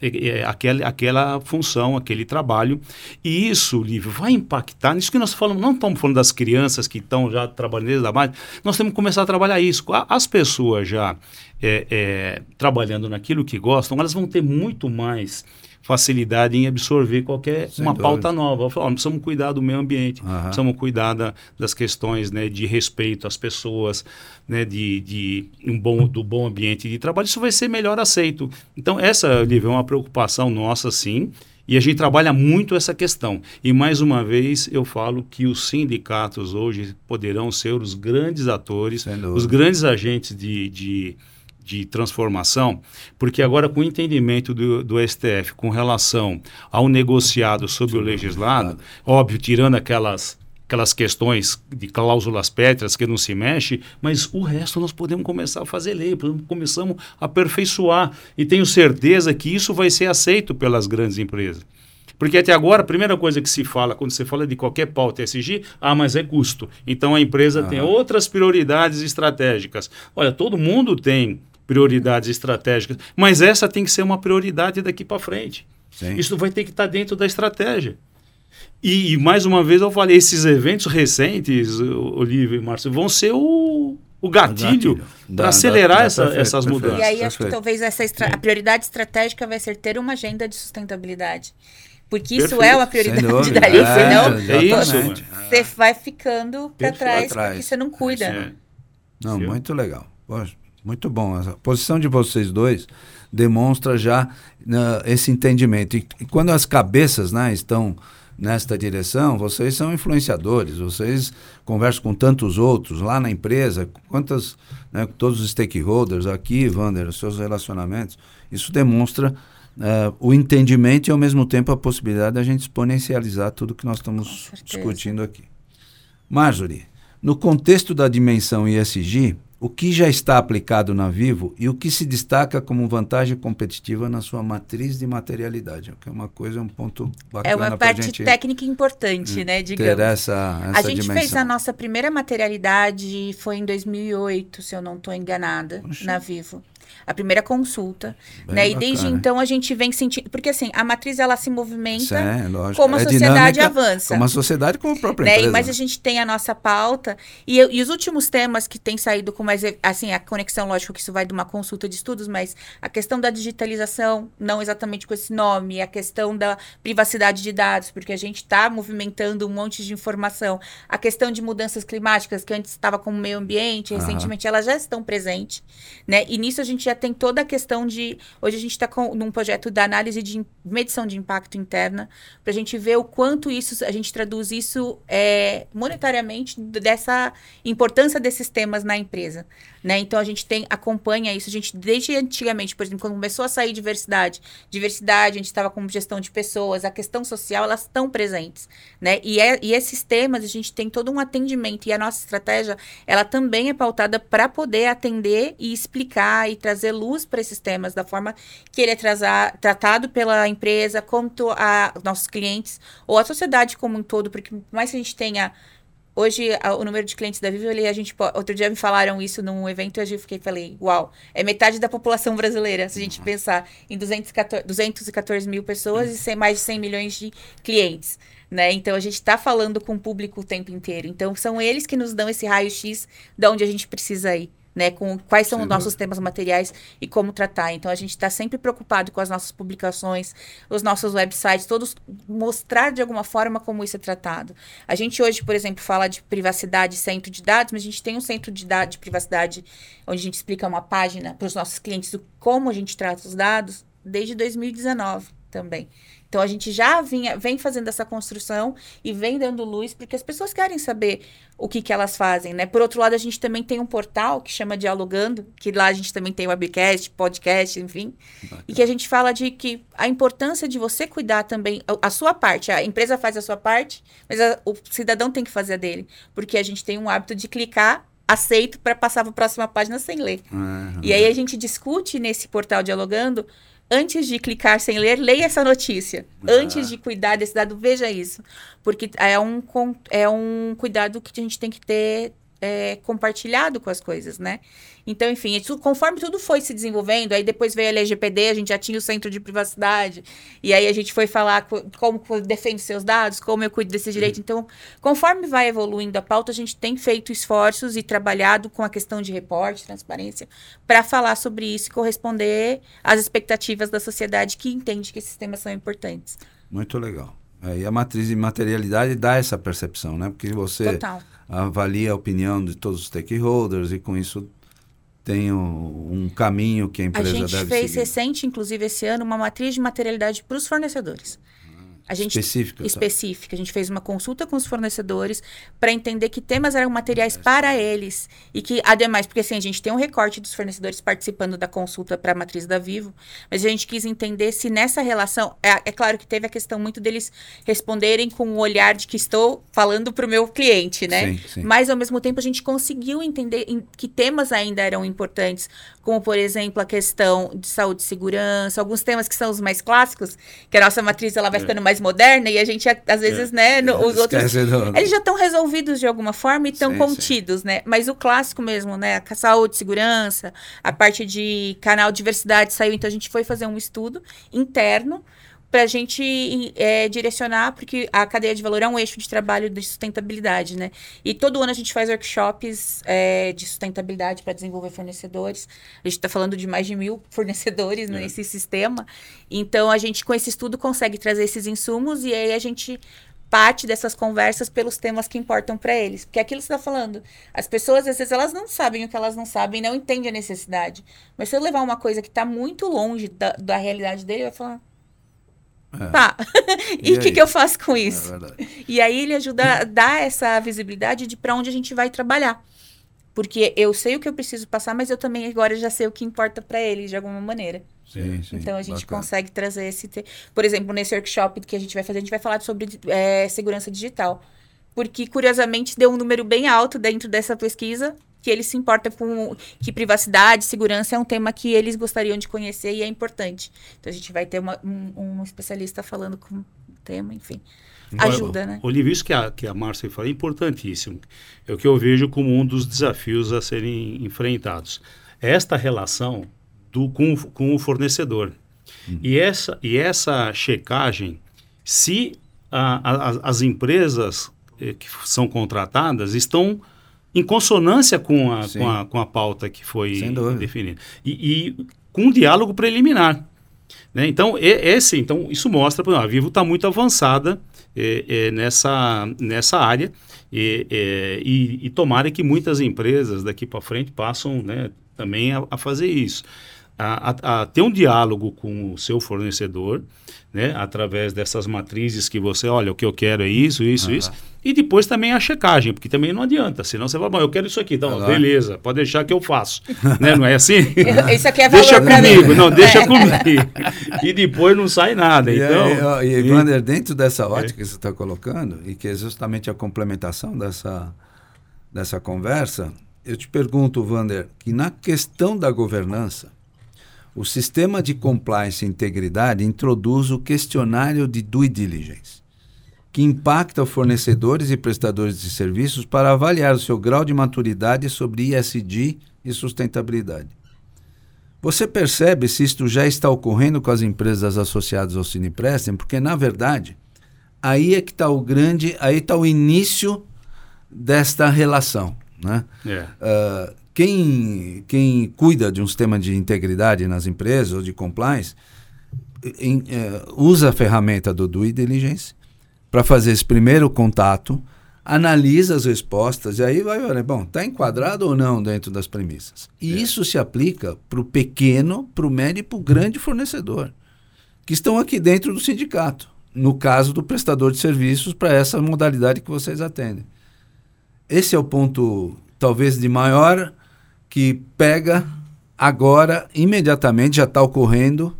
é, aquela, aquela função, aquele trabalho. E isso, Lívio, vai impactar nisso que nós falamos. Não estamos falando das crianças que estão já trabalhando desde a base. Nós temos que começar a trabalhar isso. As pessoas já é, é, trabalhando naquilo que gostam, elas vão ter muito mais facilidade em absorver qualquer Sem uma dúvida. pauta nova. Falar, "Ó, precisamos cuidar do meio ambiente, Aham. precisamos cuidar da- das questões né, de respeito às pessoas, né, de, de um bom, do bom ambiente de trabalho. Isso vai ser melhor aceito. Então, essa, Lívia, é uma preocupação nossa, sim. E a gente trabalha muito essa questão. E mais uma vez eu falo que os sindicatos hoje poderão ser os grandes atores, os grandes agentes de, de, de transformação, porque agora com o entendimento do, do STF com relação ao negociado sobre o legislado, óbvio, tirando aquelas aquelas questões de cláusulas pétreas que não se mexe, mas o resto nós podemos começar a fazer lei, começamos a aperfeiçoar e tenho certeza que isso vai ser aceito pelas grandes empresas. Porque até agora, a primeira coisa que se fala, quando você fala de qualquer pauta SG, ah, mas é custo. Então a empresa tem outras prioridades estratégicas. Olha, todo mundo tem prioridades estratégicas, mas essa tem que ser uma prioridade daqui para frente. Sim. Isso vai ter que estar dentro da estratégia. E, e, mais uma vez eu falei, esses eventos recentes, Olívio e Márcio, vão ser o, o gatilho para acelerar da- essa- perfeito, essas perfeito. mudanças. E aí acho que talvez essa estra- a prioridade estratégica vai ser ter uma agenda de sustentabilidade. Porque isso Perfeito. é uma prioridade dúvida. dali, É, senão É você vai ficando para trás porque você não cuida. É. Não, Viu? muito legal. Poxa, muito bom. A posição de vocês dois demonstra já né, esse entendimento. E, e quando as cabeças né, estão nesta direção, vocês são influenciadores, vocês conversam com tantos outros lá na empresa, quantas, né, todos os stakeholders aqui, Wander, os seus relacionamentos. Isso demonstra eh, o entendimento e, ao mesmo tempo, a possibilidade da gente exponencializar tudo que nós estamos discutindo aqui. Marjorie, no contexto da dimensão ESG, o que já está aplicado na Vivo e o que se destaca como vantagem competitiva na sua matriz de materialidade? Que é uma coisa, um ponto bacana É uma parte gente técnica importante, né, digamos. ter essa, essa A gente dimensão. fez a nossa primeira materialidade, foi em 2008, se eu não estou enganada, Poxa. na Vivo. A primeira consulta. Bem né? E desde bacana. então a gente vem sentindo. Porque assim, a matriz ela se movimenta Sim, é como a É sociedade dinâmica, avança. Como a sociedade, como a própria né? Empresa. Mas a gente tem a nossa pauta e, eu- e os últimos temas que têm saído com mais assim a conexão lógico que isso vai de uma consulta de estudos mas a questão da digitalização não exatamente com esse nome a questão da privacidade de dados porque a gente está movimentando um monte de informação a questão de mudanças climáticas que antes estava como meio ambiente recentemente elas já estão presentes né e nisso a gente já tem toda a questão de. Hoje a gente está num projeto da análise de medição de impacto interna, para a gente ver o quanto isso, a gente traduz isso é, monetariamente dessa importância desses temas na empresa. Né? Então a gente tem, acompanha isso, a gente, desde antigamente, por exemplo, quando começou a sair diversidade, diversidade, a gente estava com gestão de pessoas, a questão social, elas estão presentes. Né? E, é, e esses temas, a gente tem todo um atendimento, e a nossa estratégia, ela também é pautada para poder atender e explicar e trazer luz para esses temas, da forma que ele é trazar, tratado pela empresa, quanto a nossos clientes, ou a sociedade como um todo, porque por mais que a gente tenha Hoje, a, o número de clientes da Vivo, a gente outro dia me falaram isso num evento e eu fiquei falei, uau, é metade da população brasileira, se a gente uhum. pensar em 214, 214 mil pessoas e mais de 100 milhões de clientes. Né? Então a gente está falando com o público o tempo inteiro. Então são eles que nos dão esse raio-x de onde a gente precisa ir né? Com quais são Sim. os nossos temas materiais e como tratar. Então a gente está sempre preocupado com as nossas publicações, os nossos websites, todos mostrar de alguma forma como isso é tratado. A gente hoje, por exemplo, fala de privacidade, centro de dados, mas a gente tem um centro de dados de privacidade onde a gente explica uma página para os nossos clientes do como a gente trata os dados desde 2019 também. Então a gente já vinha, vem fazendo essa construção e vem dando luz, porque as pessoas querem saber o que, que elas fazem, né? Por outro lado, a gente também tem um portal que chama Dialogando, que lá a gente também tem webcast, podcast, enfim. Bacana. E que a gente fala de que a importância de você cuidar também a, a sua parte. A empresa faz a sua parte, mas a, o cidadão tem que fazer a dele. Porque a gente tem um hábito de clicar aceito para passar para a próxima página sem ler. Uhum. E aí a gente discute nesse portal dialogando antes de clicar sem ler, leia essa notícia. Ah. Antes de cuidar desse dado, veja isso. Porque é um, é um cuidado que a gente tem que ter é, compartilhado com as coisas, né? Então, enfim, isso, conforme tudo foi se desenvolvendo, aí depois veio a LGPD, a gente já tinha o centro de privacidade, e aí a gente foi falar como defende seus dados, como eu cuido desse direito. Então, conforme vai evoluindo a pauta, a gente tem feito esforços e trabalhado com a questão de reporte, transparência, para falar sobre isso e corresponder às expectativas da sociedade que entende que esses temas são importantes. Muito legal. E a matriz de materialidade dá essa percepção, né? Porque você Total avalia a opinião de todos os stakeholders e com isso tem um, um caminho que a empresa deve seguir. A gente fez recente, inclusive esse ano, uma matriz de materialidade para os fornecedores. A gente, específica. Específica. Tá. A gente fez uma consulta com os fornecedores para entender que temas eram materiais é. para eles. E que, ademais, porque assim, a gente tem um recorte dos fornecedores participando da consulta para a matriz da Vivo, mas a gente quis entender se nessa relação. É, é, claro que teve a questão muito deles responderem com o olhar de que estou falando para o meu cliente, né? Sim, sim. Mas, ao mesmo tempo, a gente conseguiu entender que temas ainda eram importantes, como, por exemplo, a questão de saúde e segurança, alguns temas que são os mais clássicos, que a nossa matriz ela vai é. ficando mais mais moderna e a gente, às vezes, é. né, no, os outros. Do... Eles já estão resolvidos de alguma forma e estão contidos, sim. né? Mas o clássico mesmo, né? A saúde, segurança, a parte de canal diversidade saiu, então a gente foi fazer um estudo interno para a gente é, direcionar, porque a cadeia de valor é um eixo de trabalho de sustentabilidade, né? E todo ano a gente faz workshops é, de sustentabilidade para desenvolver fornecedores. A gente está falando de mais de mil fornecedores é. nesse sistema. Então, a gente, com esse estudo, consegue trazer esses insumos e aí a gente parte dessas conversas pelos temas que importam para eles. Porque é aquilo que você está falando. As pessoas, às vezes, elas não sabem o que elas não sabem, não entendem a necessidade. Mas se eu levar uma coisa que está muito longe da, da realidade dele, vai falar é. Tá. e o que, que eu faço com é isso? É e aí ele ajuda a dar essa visibilidade de para onde a gente vai trabalhar. Porque eu sei o que eu preciso passar, mas eu também agora já sei o que importa para ele de alguma maneira. Sim, sim, então a gente bacana. consegue trazer esse. Te... Por exemplo, nesse workshop que a gente vai fazer, a gente vai falar sobre é, segurança digital. Porque, curiosamente, deu um número bem alto dentro dessa pesquisa que ele se importa com que privacidade, segurança é um tema que eles gostariam de conhecer e é importante. Então a gente vai ter uma, um, um, especialista falando com o tema, enfim. Ajuda, né? Olivia, isso que a, que a Márcia falou é importantíssimo. É o que eu vejo como um dos desafios a serem enfrentados. Esta relação do, com, com o fornecedor. Hum. E, essa, e essa checagem, se a, a, as empresas eh, que são contratadas estão em consonância com a, com a, com a pauta que foi definida. E, e, com um diálogo preliminar. Né? Então, esse, então, isso mostra que a Vivo está muito avançada é, é, nessa, nessa área é, e, e tomara que muitas empresas daqui para frente passam né, também a, a, fazer isso. A, a, a ter um diálogo com o seu fornecedor, né, através dessas matrizes que você, olha, o que eu quero é isso, isso, uhum. isso, e depois também a checagem, porque também não adianta, senão você vai, bom, eu quero isso aqui, então, uhum. beleza, pode deixar que eu faço, né, não é assim? Isso aqui é valor Deixa comigo, não, deixa é. comigo, e depois não sai nada, e então... Aí, e, Wander, dentro dessa ótica é. que você está colocando, e que é justamente a complementação dessa, dessa conversa, eu te pergunto, Wander, que na questão da governança, o sistema de compliance e integridade introduz o questionário de due diligence, que impacta fornecedores e prestadores de serviços para avaliar o seu grau de maturidade sobre ISD e sustentabilidade. Você percebe se isto já está ocorrendo com as empresas associadas ao Cineprestem? Porque, na verdade, aí é que está o grande, aí está o início desta relação. Né? Yeah. Uh, quem, quem cuida de um sistema de integridade nas empresas ou de compliance em, é, usa a ferramenta do due diligence para fazer esse primeiro contato, analisa as respostas e aí vai olhar, bom, está enquadrado ou não dentro das premissas. E é. isso se aplica para o pequeno, para o médio e para o grande fornecedor, que estão aqui dentro do sindicato, no caso do prestador de serviços para essa modalidade que vocês atendem. Esse é o ponto, talvez, de maior que pega agora, imediatamente, já está ocorrendo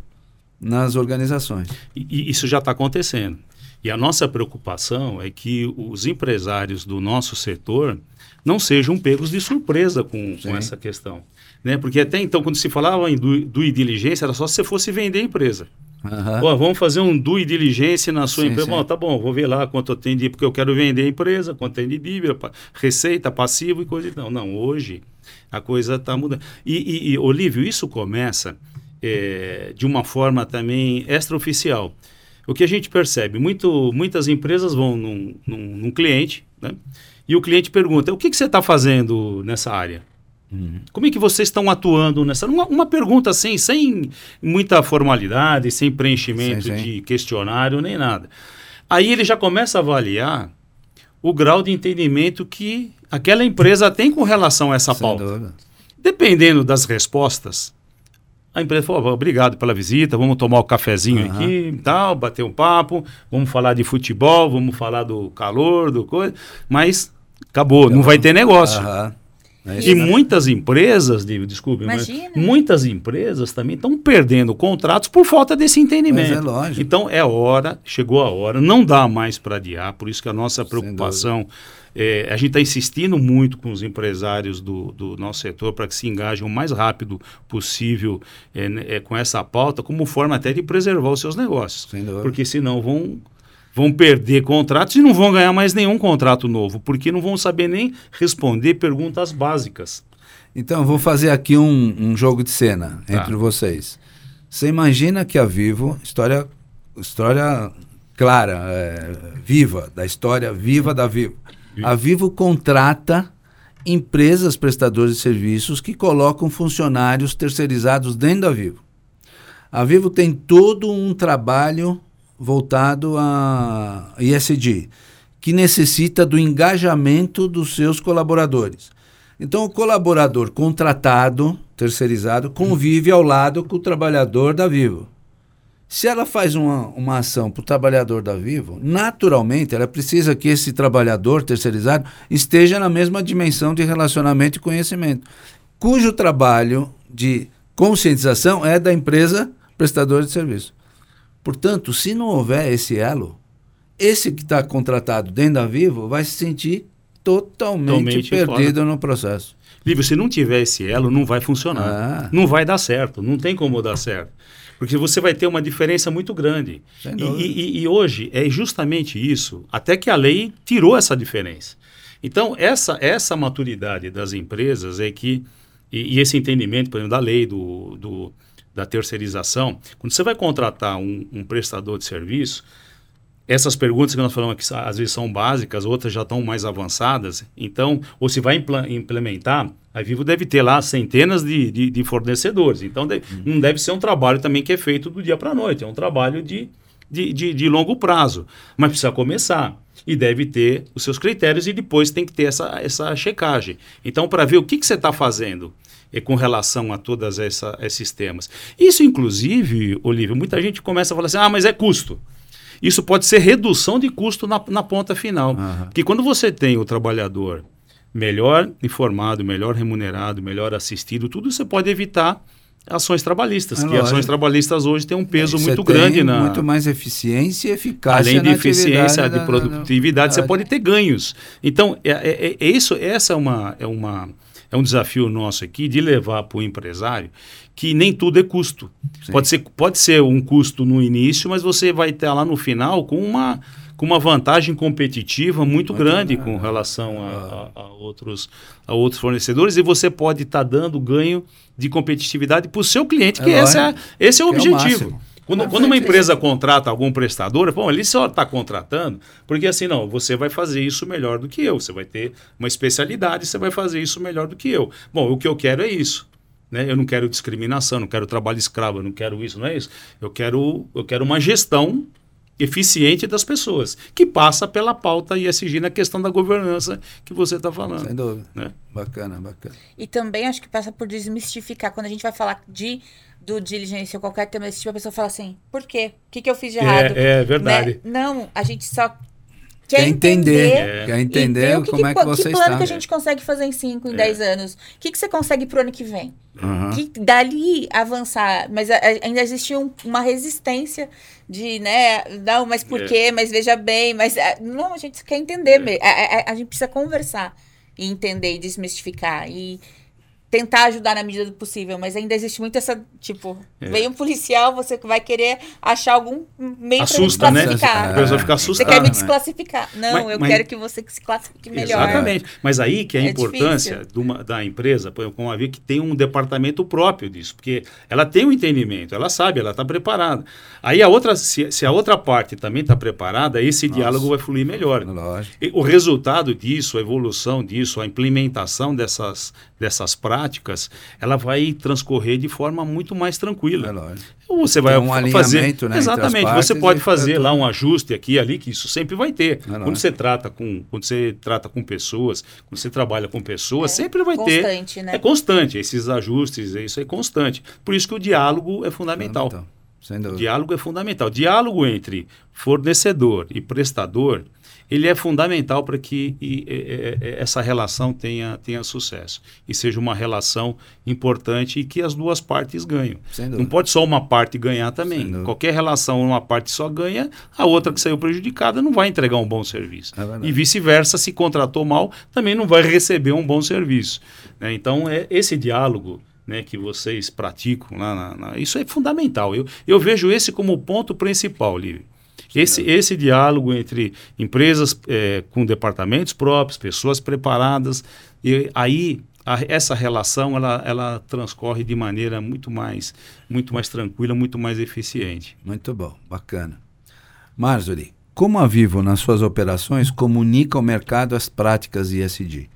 nas organizações. E, isso já está acontecendo. E a nossa preocupação é que os empresários do nosso setor não sejam pegos de surpresa com, com essa questão. Né? Porque até então, quando se falava em due diligência, era só se você fosse vender a empresa. Uhum. vamos fazer um due diligência na sua sim, empresa. Sim. Bom, tá bom, vou ver lá quanto tem de... Porque eu quero vender a empresa, quanto tem de dívida, receita, passivo e coisa e tal. Não, hoje a coisa está mudando. E, e, e, Olívio, isso começa é, de uma forma também extraoficial. O que a gente percebe, muito, muitas empresas vão num, num, num cliente, né? E o cliente pergunta, o que, que você está fazendo nessa área? Uhum. Como é que vocês estão atuando nessa? Uma, uma, pergunta assim, sem muita formalidade, sem preenchimento sim, sim. de questionário nem nada. Aí ele já começa a avaliar o grau de entendimento que aquela empresa tem com relação a essa Sem pauta. Dúvida. Dependendo das respostas, a empresa falou: obrigado pela visita, vamos tomar o um cafezinho uhum. aqui, tal, bater um papo, vamos falar de futebol, vamos falar do calor, do coisa, mas acabou, não vai ter negócio. Uhum. É e muitas empresas, desculpe, muitas empresas também estão perdendo contratos por falta desse entendimento. Mas é lógico. Então é hora, chegou a hora, não dá mais para adiar, por isso que a nossa preocupação, é, a gente está insistindo muito com os empresários do, do nosso setor para que se engajem o mais rápido possível é, é, com essa pauta, como forma até de preservar os seus negócios. Porque senão vão vão perder contratos e não vão ganhar mais nenhum contrato novo, porque não vão saber nem responder perguntas básicas. Então, vou fazer aqui um, um jogo de cena tá. entre vocês. Você imagina que a Vivo, história, história clara, é, viva, da história viva da Vivo. A Vivo contrata empresas prestadoras de serviços que colocam funcionários terceirizados dentro da Vivo. A Vivo tem todo um trabalho voltado a ISD, que necessita do engajamento dos seus colaboradores. Então, o colaborador contratado, terceirizado, convive ao lado com o trabalhador da Vivo. Se ela faz uma, uma ação para o trabalhador da Vivo, naturalmente ela precisa que esse trabalhador terceirizado esteja na mesma dimensão de relacionamento e conhecimento, cujo trabalho de conscientização é da empresa prestadora de serviço. Portanto, se não houver esse elo, esse que está contratado dentro da Vivo vai se sentir totalmente, totalmente perdido fora. no processo. Vivo, se não tiver esse elo, não vai funcionar. Ah. Não vai dar certo. Não tem como dar certo. Porque você vai ter uma diferença muito grande. E, e, e, hoje é justamente isso, até que a lei tirou essa diferença. Então, essa, essa maturidade das empresas é que, e, e esse entendimento, por exemplo, da lei, do, do da terceirização, quando você vai contratar um, um, prestador de serviço, essas perguntas que nós falamos aqui às vezes são básicas, outras já estão mais avançadas. Então, ou se vai impl implementar, a Vivo deve ter lá centenas de, de, de fornecedores. Então, deve, hum. não deve ser um trabalho também que é feito do dia para a noite, é um trabalho de, de, de, de longo prazo. Mas precisa começar e deve ter os seus critérios e depois tem que ter essa, essa checagem. Então, para ver o que, que você está fazendo com relação a todos esses temas. Isso, inclusive, Olívio, muita gente começa a falar assim, ah, mas é custo. Isso pode ser redução de custo na, na ponta final. Uhum. Porque quando você tem o trabalhador melhor informado, melhor remunerado, melhor assistido, tudo você pode evitar ações trabalhistas, é que ações trabalhistas hoje têm um peso é, muito grande na muito mais eficiência e eficácia além de eficiência de produtividade você pode ter ganhos então é, é, é, isso essa é uma é uma é um desafio nosso aqui de levar para o empresário que nem tudo é custo. Pode ser pode ser um custo no início mas você vai estar lá no final com uma com uma vantagem competitiva muito, muito grande com relação a, a, a, outros, a outros fornecedores e você pode estar tá dando ganho de competitividade para o seu cliente, que é, esse, é, esse é o objetivo. É quando, quando, uma empresa contrata algum prestador, bom, ele só está contratando, porque assim, não, você vai fazer isso melhor do que eu, você vai ter uma especialidade, você vai fazer isso melhor do que eu. Bom, o que eu quero é isso. Né? Eu não quero discriminação, não quero trabalho escravo, não quero isso, não é isso. Eu quero, eu quero uma gestão eficiente das pessoas, que passa pela pauta ISG na questão da governança que você está falando. Sem dúvida. Né? Bacana, bacana. E também acho que passa por desmistificar. Quando a gente vai falar de do diligência ou qualquer tema desse tipo, a pessoa fala assim, por quê? O que, que eu fiz de é, errado? É, é verdade. Né? Não, a gente só quer, entender, entender quer entender como que, é que você que plano está. que a gente consegue fazer em 5, em 10 é. anos? O que, que você consegue pro ano que vem? Uhum. Que dali avançar, mas a, a, ainda existe um, uma resistência de, né, não, mas por é. quê? Mas veja bem, mas não, a gente quer entender, é. a, a, gente precisa conversar e entender e desmistificar e tentar ajudar na medida do possível, mas ainda existe muito essa, tipo, é. veio um policial, você vai querer achar algum meio Assusta, pra me desclassificar. Né? A pessoa fica assustada. Você quer me desclassificar. Né? Não, mas, eu mas, quero que você se classifique melhor. Exatamente. Mas aí que é a é importância uma, da empresa, como a Vi, que tem um departamento próprio disso, porque ela tem um entendimento, ela sabe, ela está preparada. Aí a outra, se, se a outra parte também está preparada, esse Nossa. diálogo vai fluir melhor. Lógico. E o resultado disso, a evolução disso, a implementação dessas, dessas práticas, ela vai transcorrer de forma muito mais tranquila. É lógico. Você vai um fazer né, exatamente. Você pode fazer lá um ajuste aqui e ali que isso sempre vai ter. É quando você trata com quando você trata com pessoas, quando você trabalha com pessoas, é sempre vai ter. Constante, né? É constante esses ajustes, isso é constante. Por isso que o diálogo é fundamental. fundamental. O diálogo é fundamental. Diálogo entre fornecedor e prestador ele é fundamental para que e, e, e, essa relação tenha, tenha sucesso e seja uma relação importante e que as duas partes ganham. Não pode só uma parte ganhar também. Qualquer relação, uma parte só ganha, a outra que saiu prejudicada não vai entregar um bom serviço. É e vice-versa, se contratou mal, também não vai receber um bom serviço. Né? Então, é esse diálogo né, que vocês praticam lá, na, na, isso é fundamental. Eu, eu vejo esse como o ponto principal, Lívia. Esse, esse diálogo entre empresas é, com departamentos próprios, pessoas preparadas, e aí a, essa relação ela, ela transcorre de maneira muito mais, muito mais tranquila, muito mais eficiente. Muito bom, bacana. Marjorie, como a Vivo, nas suas operações, comunica ao mercado as práticas ISD?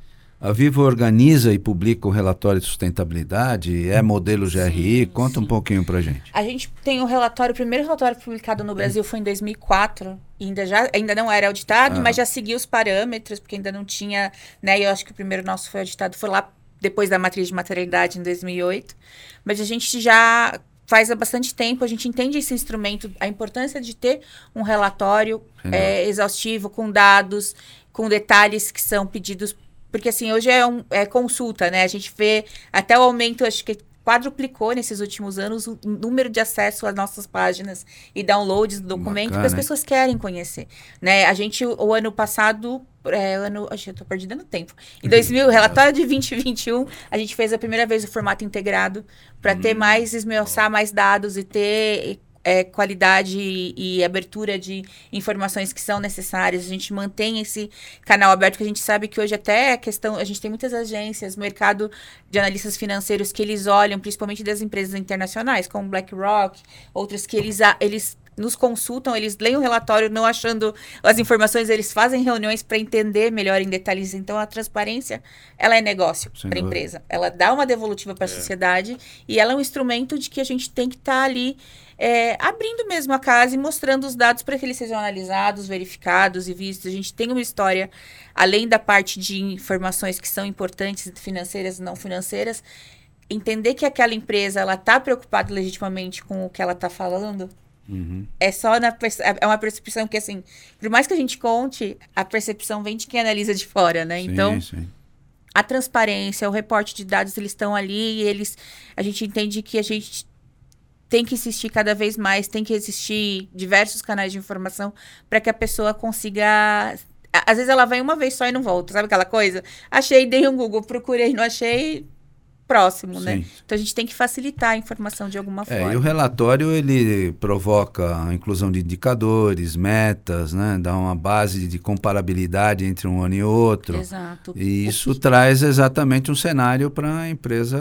A Vivo organiza e publica o relatório de sustentabilidade, é modelo GRI, sim, conta sim. um pouquinho para gente. A gente tem um relatório, o primeiro relatório publicado no Brasil foi em 2004, ainda já ainda não era auditado, ah. mas já seguia os parâmetros, porque ainda não tinha, né, eu acho que o primeiro nosso foi auditado foi lá depois da matriz de materialidade em 2008, mas a gente já faz há bastante tempo, a gente entende esse instrumento, a importância de ter um relatório é, exaustivo, com dados, com detalhes que são pedidos porque assim, hoje é, um, é consulta, né? A gente vê até o aumento, acho que quadruplicou nesses últimos anos o número de acesso às nossas páginas e downloads do documento Bacana, que as pessoas querem conhecer, né? A gente, o, ano passado, é, ano, acho que eu tô perdendo no tempo. Em 2000, relatório de 2021, a gente fez a primeira vez o formato integrado para hum. ter mais, esmiuçar mais dados e ter é, qualidade e, e, abertura de informações que são necessárias. A gente mantém esse canal aberto, que a gente sabe que hoje até a questão, a gente tem muitas agências, mercado de analistas financeiros que eles olham, principalmente das empresas internacionais, como BlackRock, outras que eles, eles nos consultam, eles leem o relatório não achando as informações, eles fazem reuniões para entender melhor em detalhes. Então, a transparência, ela é negócio para a empresa. Ela dá uma devolutiva para a é. sociedade e ela é um instrumento de que a gente tem que estar tá ali é, abrindo mesmo a casa e mostrando os dados para que eles sejam analisados, verificados e vistos. A gente tem uma história, além da parte de informações que são importantes, financeiras e não financeiras, entender que aquela empresa ela está preocupada legitimamente com o que ela está falando, Uhum. é só na perce- é uma percepção que assim, por mais que a gente conte, a percepção vem de quem analisa de fora, né? Sim, Então, sim. a transparência, o reporte de dados, eles estão ali e eles a gente entende que a gente tem que insistir cada vez mais, tem que existir diversos canais de informação para que a pessoa consiga às vezes ela vai uma vez só e não volta, sabe aquela coisa? Achei, dei um Google, procurei, não achei, próximo, né? Sim. Então a gente tem que facilitar a informação de alguma É, forma. e o relatório ele provoca a inclusão de indicadores, metas, né? Dá uma base de comparabilidade entre um ano e outro. Exato. E isso traz exatamente um cenário para a empresa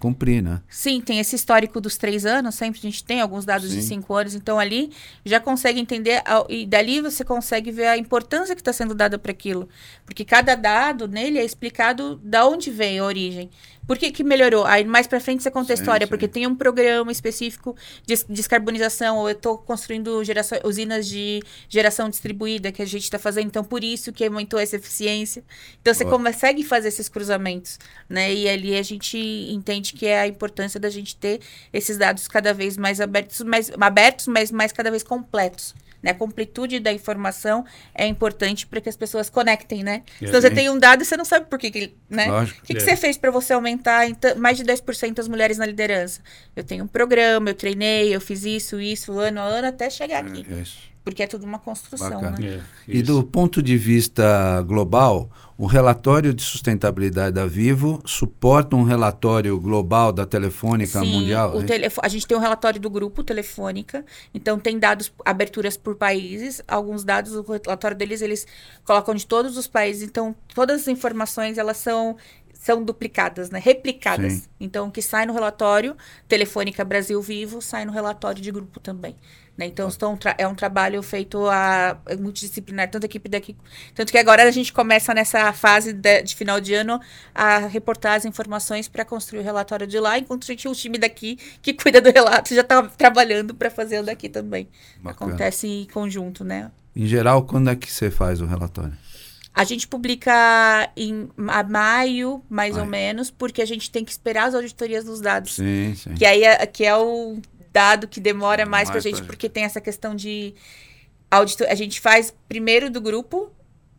cumprir, né? Sim, tem esse histórico dos três anos, sempre a gente tem alguns dados de Sim. cinco anos, então ali já consegue entender, e dali você consegue ver a importância que está sendo dada para aquilo. Porque cada dado nele é explicado da onde veio a origem. Por que, que melhorou? Aí mais para frente você conta a Sim, história, sim. porque tem um programa específico de des- descarbonização, ou eu estou construindo geração, usinas de geração distribuída que a gente está fazendo, então por isso que aumentou essa eficiência. Então você consegue fazer esses cruzamentos, né? E ali a gente entende que é a importância da gente ter esses dados cada vez mais abertos, mais abertos, mas mais cada vez completos. Né? A completude da informação é importante para que as pessoas conectem, né? É, Então você tem um dado e você não sabe por que, que né? O que, que É. você fez para você aumentar em ta- mais de 10% as mulheres na liderança? Eu tenho um programa, eu treinei, eu fiz isso, isso, ano a ano, até chegar aqui. É isso. Porque é tudo uma construção, né? É, E do ponto de vista global, o relatório de sustentabilidade da Vivo suporta um relatório global da Telefônica Sim, Mundial? o é? telefo- a gente tem um relatório do grupo Telefônica, então tem dados, aberturas por países, alguns dados, o relatório deles, eles colocam de todos os países, então todas as informações, elas são são duplicadas, né? Replicadas. Sim. Então, o que sai no relatório Telefônica Brasil Vivo, sai no relatório de grupo também. Né? Então, estão é um trabalho feito a, é multidisciplinar, tanto a equipe daqui. Tanto que agora a gente começa nessa fase de, de final de ano a reportar as informações para construir o relatório de lá, enquanto a gente, o time daqui que cuida do relato já está trabalhando para fazer o daqui também. Bacana. Acontece em conjunto, né? Em geral, quando é que você faz o relatório? A gente publica em ma- maio, mais ou Maio. menos, porque a gente tem que esperar as auditorias dos dados. Sim, sim. Que aí é, que é o dado que demora mais, Mais pra gente, pra- porque tem essa questão de audito. A gente faz primeiro do grupo,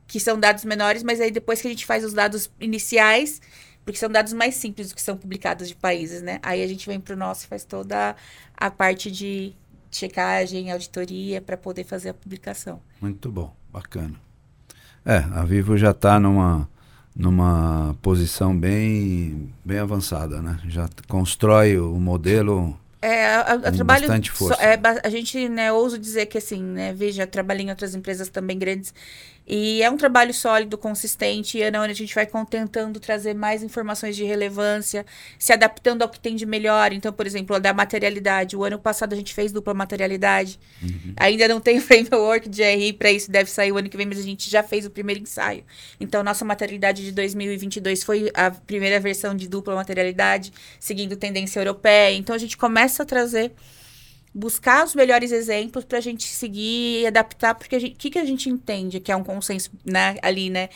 que são dados menores, mas aí depois que a gente faz os dados iniciais, porque são dados mais simples que são publicados de países, né? Aí a gente vem pro nosso e faz toda a parte de checagem, auditoria, para poder fazer a publicação. Muito bom, bacana. É, a Vivo já está numa, numa posição bem, bem avançada, né? Já constrói o modelo. É, a, a- trabalho. bastante força. só- é, a gente, né, ouso dizer que assim, né, veja, trabalhei em outras empresas também grandes. E é um trabalho sólido, consistente, e é onde a gente vai tentando trazer mais informações de relevância, se adaptando ao que tem de melhor. Então, por exemplo, a da materialidade. O ano passado a gente fez dupla materialidade. Ainda não tem framework de RI para isso, deve sair o ano que vem, mas a gente já fez o primeiro ensaio. Então, nossa materialidade de 2022 foi a primeira versão de dupla materialidade, seguindo tendência europeia. Então, a gente começa a trazer, buscar os melhores exemplos para a gente seguir e adaptar, porque o que, que a gente entende que é um consenso né, ali, né,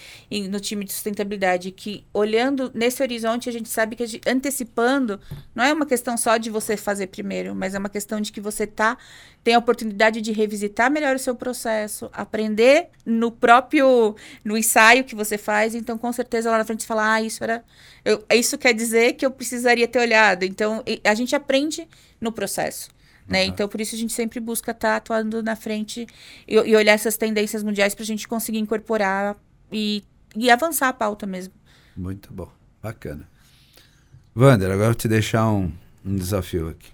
no time de sustentabilidade, que olhando nesse horizonte, a gente sabe que gente, antecipando, não é uma questão só de você fazer primeiro, mas é uma questão de que você tá tem a oportunidade de revisitar melhor o seu processo, aprender no próprio no ensaio que você faz, então com certeza lá na frente você fala, ah, isso era eu, isso quer dizer que eu precisaria ter olhado. Então a gente aprende no processo. Né? Então, por isso a gente sempre busca estar atuando na frente e, e olhar essas tendências mundiais para a gente conseguir incorporar e, e avançar a pauta mesmo. Muito bom, bacana. Wander, agora vou te deixar um, um desafio aqui.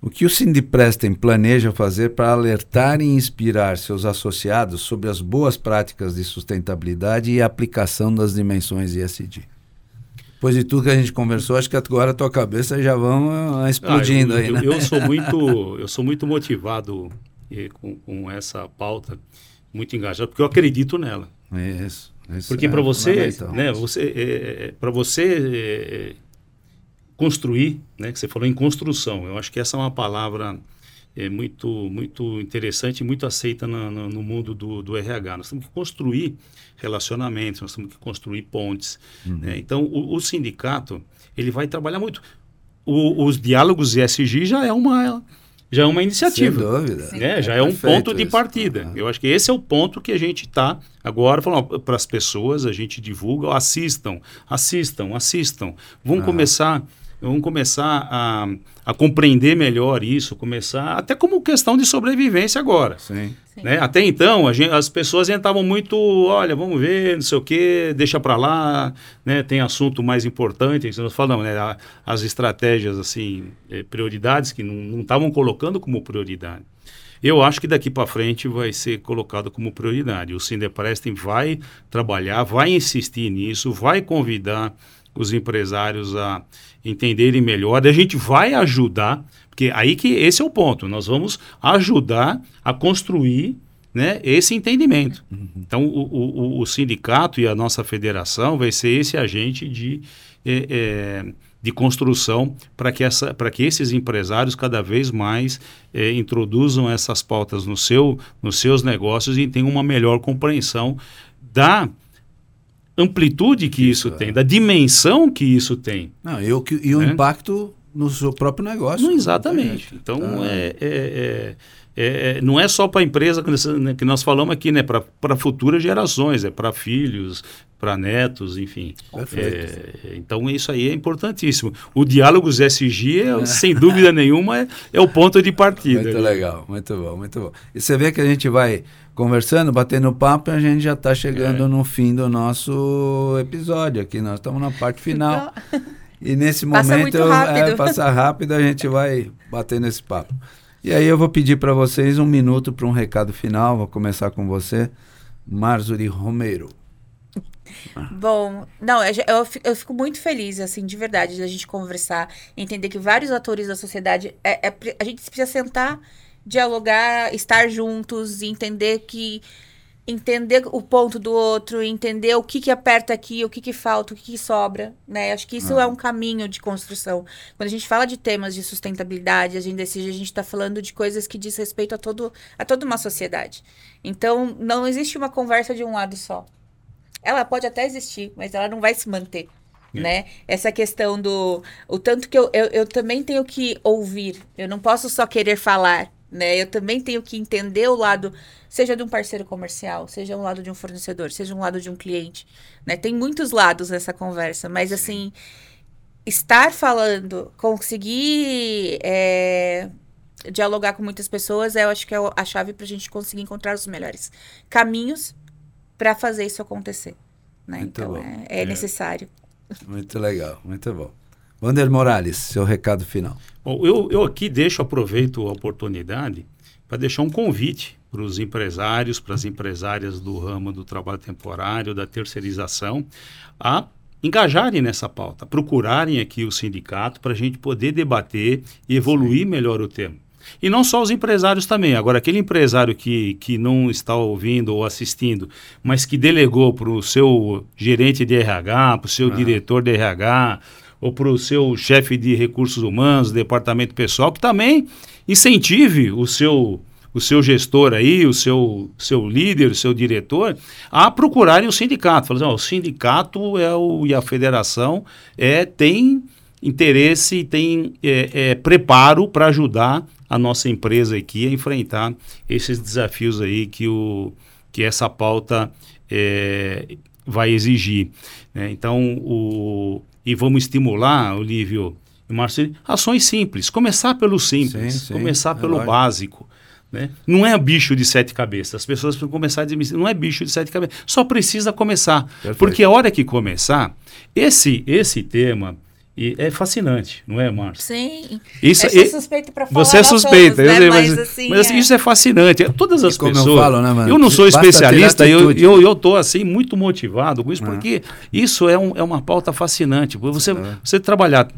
O que o Sindiprestem planeja fazer para alertar e inspirar seus associados sobre as boas práticas de sustentabilidade e aplicação das dimensões ISD? Depois de tudo que a gente conversou, acho que agora a tua cabeça já vão ah, explodindo Ah, eu, aí, eu- né? Eu sou muito, eu sou muito motivado com, com essa pauta, muito engajado, porque eu acredito nela. Isso. isso Porque é para você, fundamental. né, você, para você eh, construir, né, que você falou em construção, eu acho que essa é uma palavra é muito, muito interessante e muito aceita no, no, no, mundo do, do RH. Nós temos que construir relacionamentos, nós temos que construir pontes. Uhum. Né? Então, o, o, sindicato ele vai trabalhar muito. O, os diálogos ESG já é uma já é uma iniciativa. Sem dúvida. Né? Já é, é um ponto de partida. Uhum. Eu acho que esse é o ponto que a gente está agora falando para as pessoas, a gente divulga, assistam, assistam, assistam. Vamos uhum. começar vamos começar a, a compreender melhor isso, começar até como questão de sobrevivência agora. Sim. Né? Até então, gente, as pessoas entravam muito, olha, vamos ver, não sei o quê, deixa para lá, né? tem assunto mais importante, nós falamos, né? as estratégias, assim, eh, prioridades que não estavam colocando como prioridade. Eu acho que daqui para frente vai ser colocado como prioridade. O Sindeprestem vai trabalhar, vai insistir nisso, vai convidar os empresários a entenderem melhor. A gente vai ajudar, porque aí que esse é o ponto. Nós vamos ajudar a construir né, esse entendimento. Uhum. Então, o, o, o, sindicato e a nossa federação vai ser esse agente de, é, é, de construção para que, essa, que esses empresários cada vez mais é, introduzam essas pautas no seu, nos seus negócios e tenham uma melhor compreensão da amplitude que isso, isso tem, é. da dimensão que isso tem. Não, e o, e o né? impacto no seu próprio negócio. Não, exatamente. Então, tá. é, é, é, não é só para a empresa né, que nós falamos aqui, né? para futuras gerações, é para filhos, para netos, enfim. É, então isso aí é importantíssimo. O Diálogos SG, é, sem dúvida nenhuma, é, é, o ponto de partida. Muito legal, muito bom, muito bom. E você vê que a gente vai conversando, batendo papo, e a gente já está chegando é. no fim do nosso episódio aqui. Nós estamos na parte final. e nesse Passa momento, é, passa rápido, a gente vai bater nesse papo. E aí eu vou pedir para vocês um minuto para um recado final. Vou começar com você, Marzuri Romero. Bom, não, eu, eu, fico muito feliz, assim, de verdade, da gente conversar, entender que vários atores da sociedade, é, é, a gente precisa sentar dialogar, estar juntos, entender que entender o ponto do outro, entender o que que aperta aqui, o que que falta, o que que sobra, né? Acho que isso ah. é um caminho de construção. Quando a gente fala de temas de sustentabilidade, a gente decide, a gente está falando de coisas que diz respeito a todo a toda uma sociedade. Então, não existe uma conversa de um lado só. Ela pode até existir, mas ela não vai se manter. É. Né? Essa questão do. O tanto que eu, eu, eu também tenho que ouvir. Eu não posso só querer falar né? Eu também tenho que entender o lado, seja de um parceiro comercial, seja um lado de um fornecedor, seja um lado de um cliente, né? Tem muitos lados nessa conversa, mas assim, estar falando, conseguir é, dialogar com muitas pessoas, eu acho que é a chave para a gente conseguir encontrar os melhores caminhos para fazer isso acontecer, né? Muito então é, é, é necessário. Muito legal, muito bom. Wander Morales, seu recado final. Bom, eu, eu aqui deixo, aproveito a oportunidade para deixar um convite para os empresários, para as empresárias do ramo do trabalho temporário, da terceirização, a engajarem nessa pauta, procurarem aqui o sindicato para a gente poder debater e evoluir Sim. melhor o tema. E não só os empresários também. Agora, aquele empresário que, que não está ouvindo ou assistindo, mas que delegou para o seu gerente de RH, para o seu ah. diretor de RH, ou para o seu chefe de recursos humanos, departamento pessoal, que também incentive o seu o seu gestor aí, o seu, seu líder, o seu diretor, a procurarem o sindicato. Falando, assim, o sindicato é o, e a federação é, tem interesse, tem é, é, preparo para ajudar a nossa empresa aqui a enfrentar esses desafios aí que, o, que essa pauta é, vai exigir. Né? Então, o, e vamos estimular, Olívio e Marcelo, ações simples. Começar pelo simples, sim, sim, começar é pelo lógico. básico. Né? Não é bicho de sete cabeças. As pessoas precisam começar a dizer, não é bicho de sete cabeças. Só precisa começar. Perfeito. Porque a hora que começar, esse, esse tema e é fascinante, não é, Márcio? Sim. Isso, eu sou suspeita para falar. Você é suspeita, todos, né? mas, mas, assim, mas assim, é... isso é fascinante. Todas as pessoas. Eu, falo, né, eu não sou especialista, eu, eu, eu tô assim muito motivado com isso, ah. porque isso é, um, é uma pauta fascinante. Você, é. você trabalhar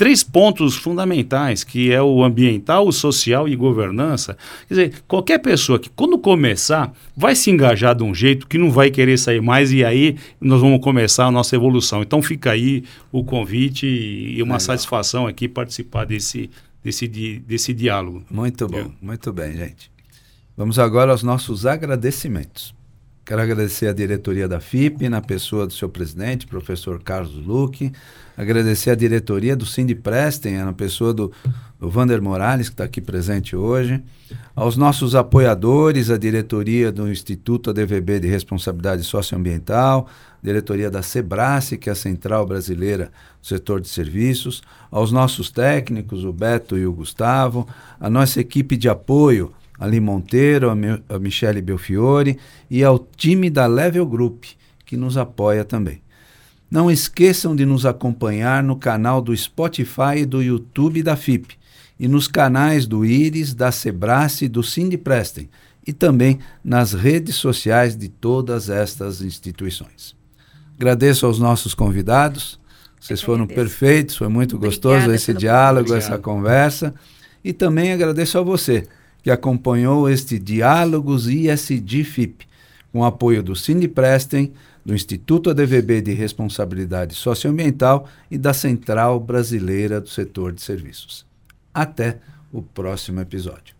três pontos fundamentais, que é o ambiental, o social e governança. Quer dizer, qualquer pessoa que, quando começar, vai se engajar de um jeito que não vai querer sair mais, e aí nós vamos começar a nossa evolução. Então fica aí o convite e uma Legal. satisfação aqui participar desse, desse, desse diálogo. Muito bom, muito bem, gente. Vamos agora aos nossos agradecimentos. Quero agradecer a diretoria da FIP, na pessoa do seu presidente, professor Carlos Luque. Agradecer a diretoria do Cindy Prestem, na pessoa do, do Vander Morales, que está aqui presente hoje. Aos nossos apoiadores, a diretoria do Instituto ADVB de Responsabilidade Socioambiental, diretoria da Sebrace, que é a Central Brasileira do Setor de Serviços. Aos nossos técnicos, o Beto e o Gustavo. A nossa equipe de apoio, Ali Monteiro, a, Mi a Michele Belfiore e ao time da Level Group, que nos apoia também. Não esqueçam de nos acompanhar no canal do Spotify e do YouTube da FIP e nos canais do Iris, da Sebrace e do Cindy Prestem e também nas redes sociais de todas estas instituições. Agradeço aos nossos convidados. Vocês foram perfeitos, foi muito Obrigada gostoso esse diálogo, essa conversa. E também agradeço a você que acompanhou este Diálogos ISD-FIP, com apoio do Cine Prestem, do Instituto ADVB de Responsabilidade Socioambiental e da Central Brasileira do Setor de Serviços. Até o próximo episódio.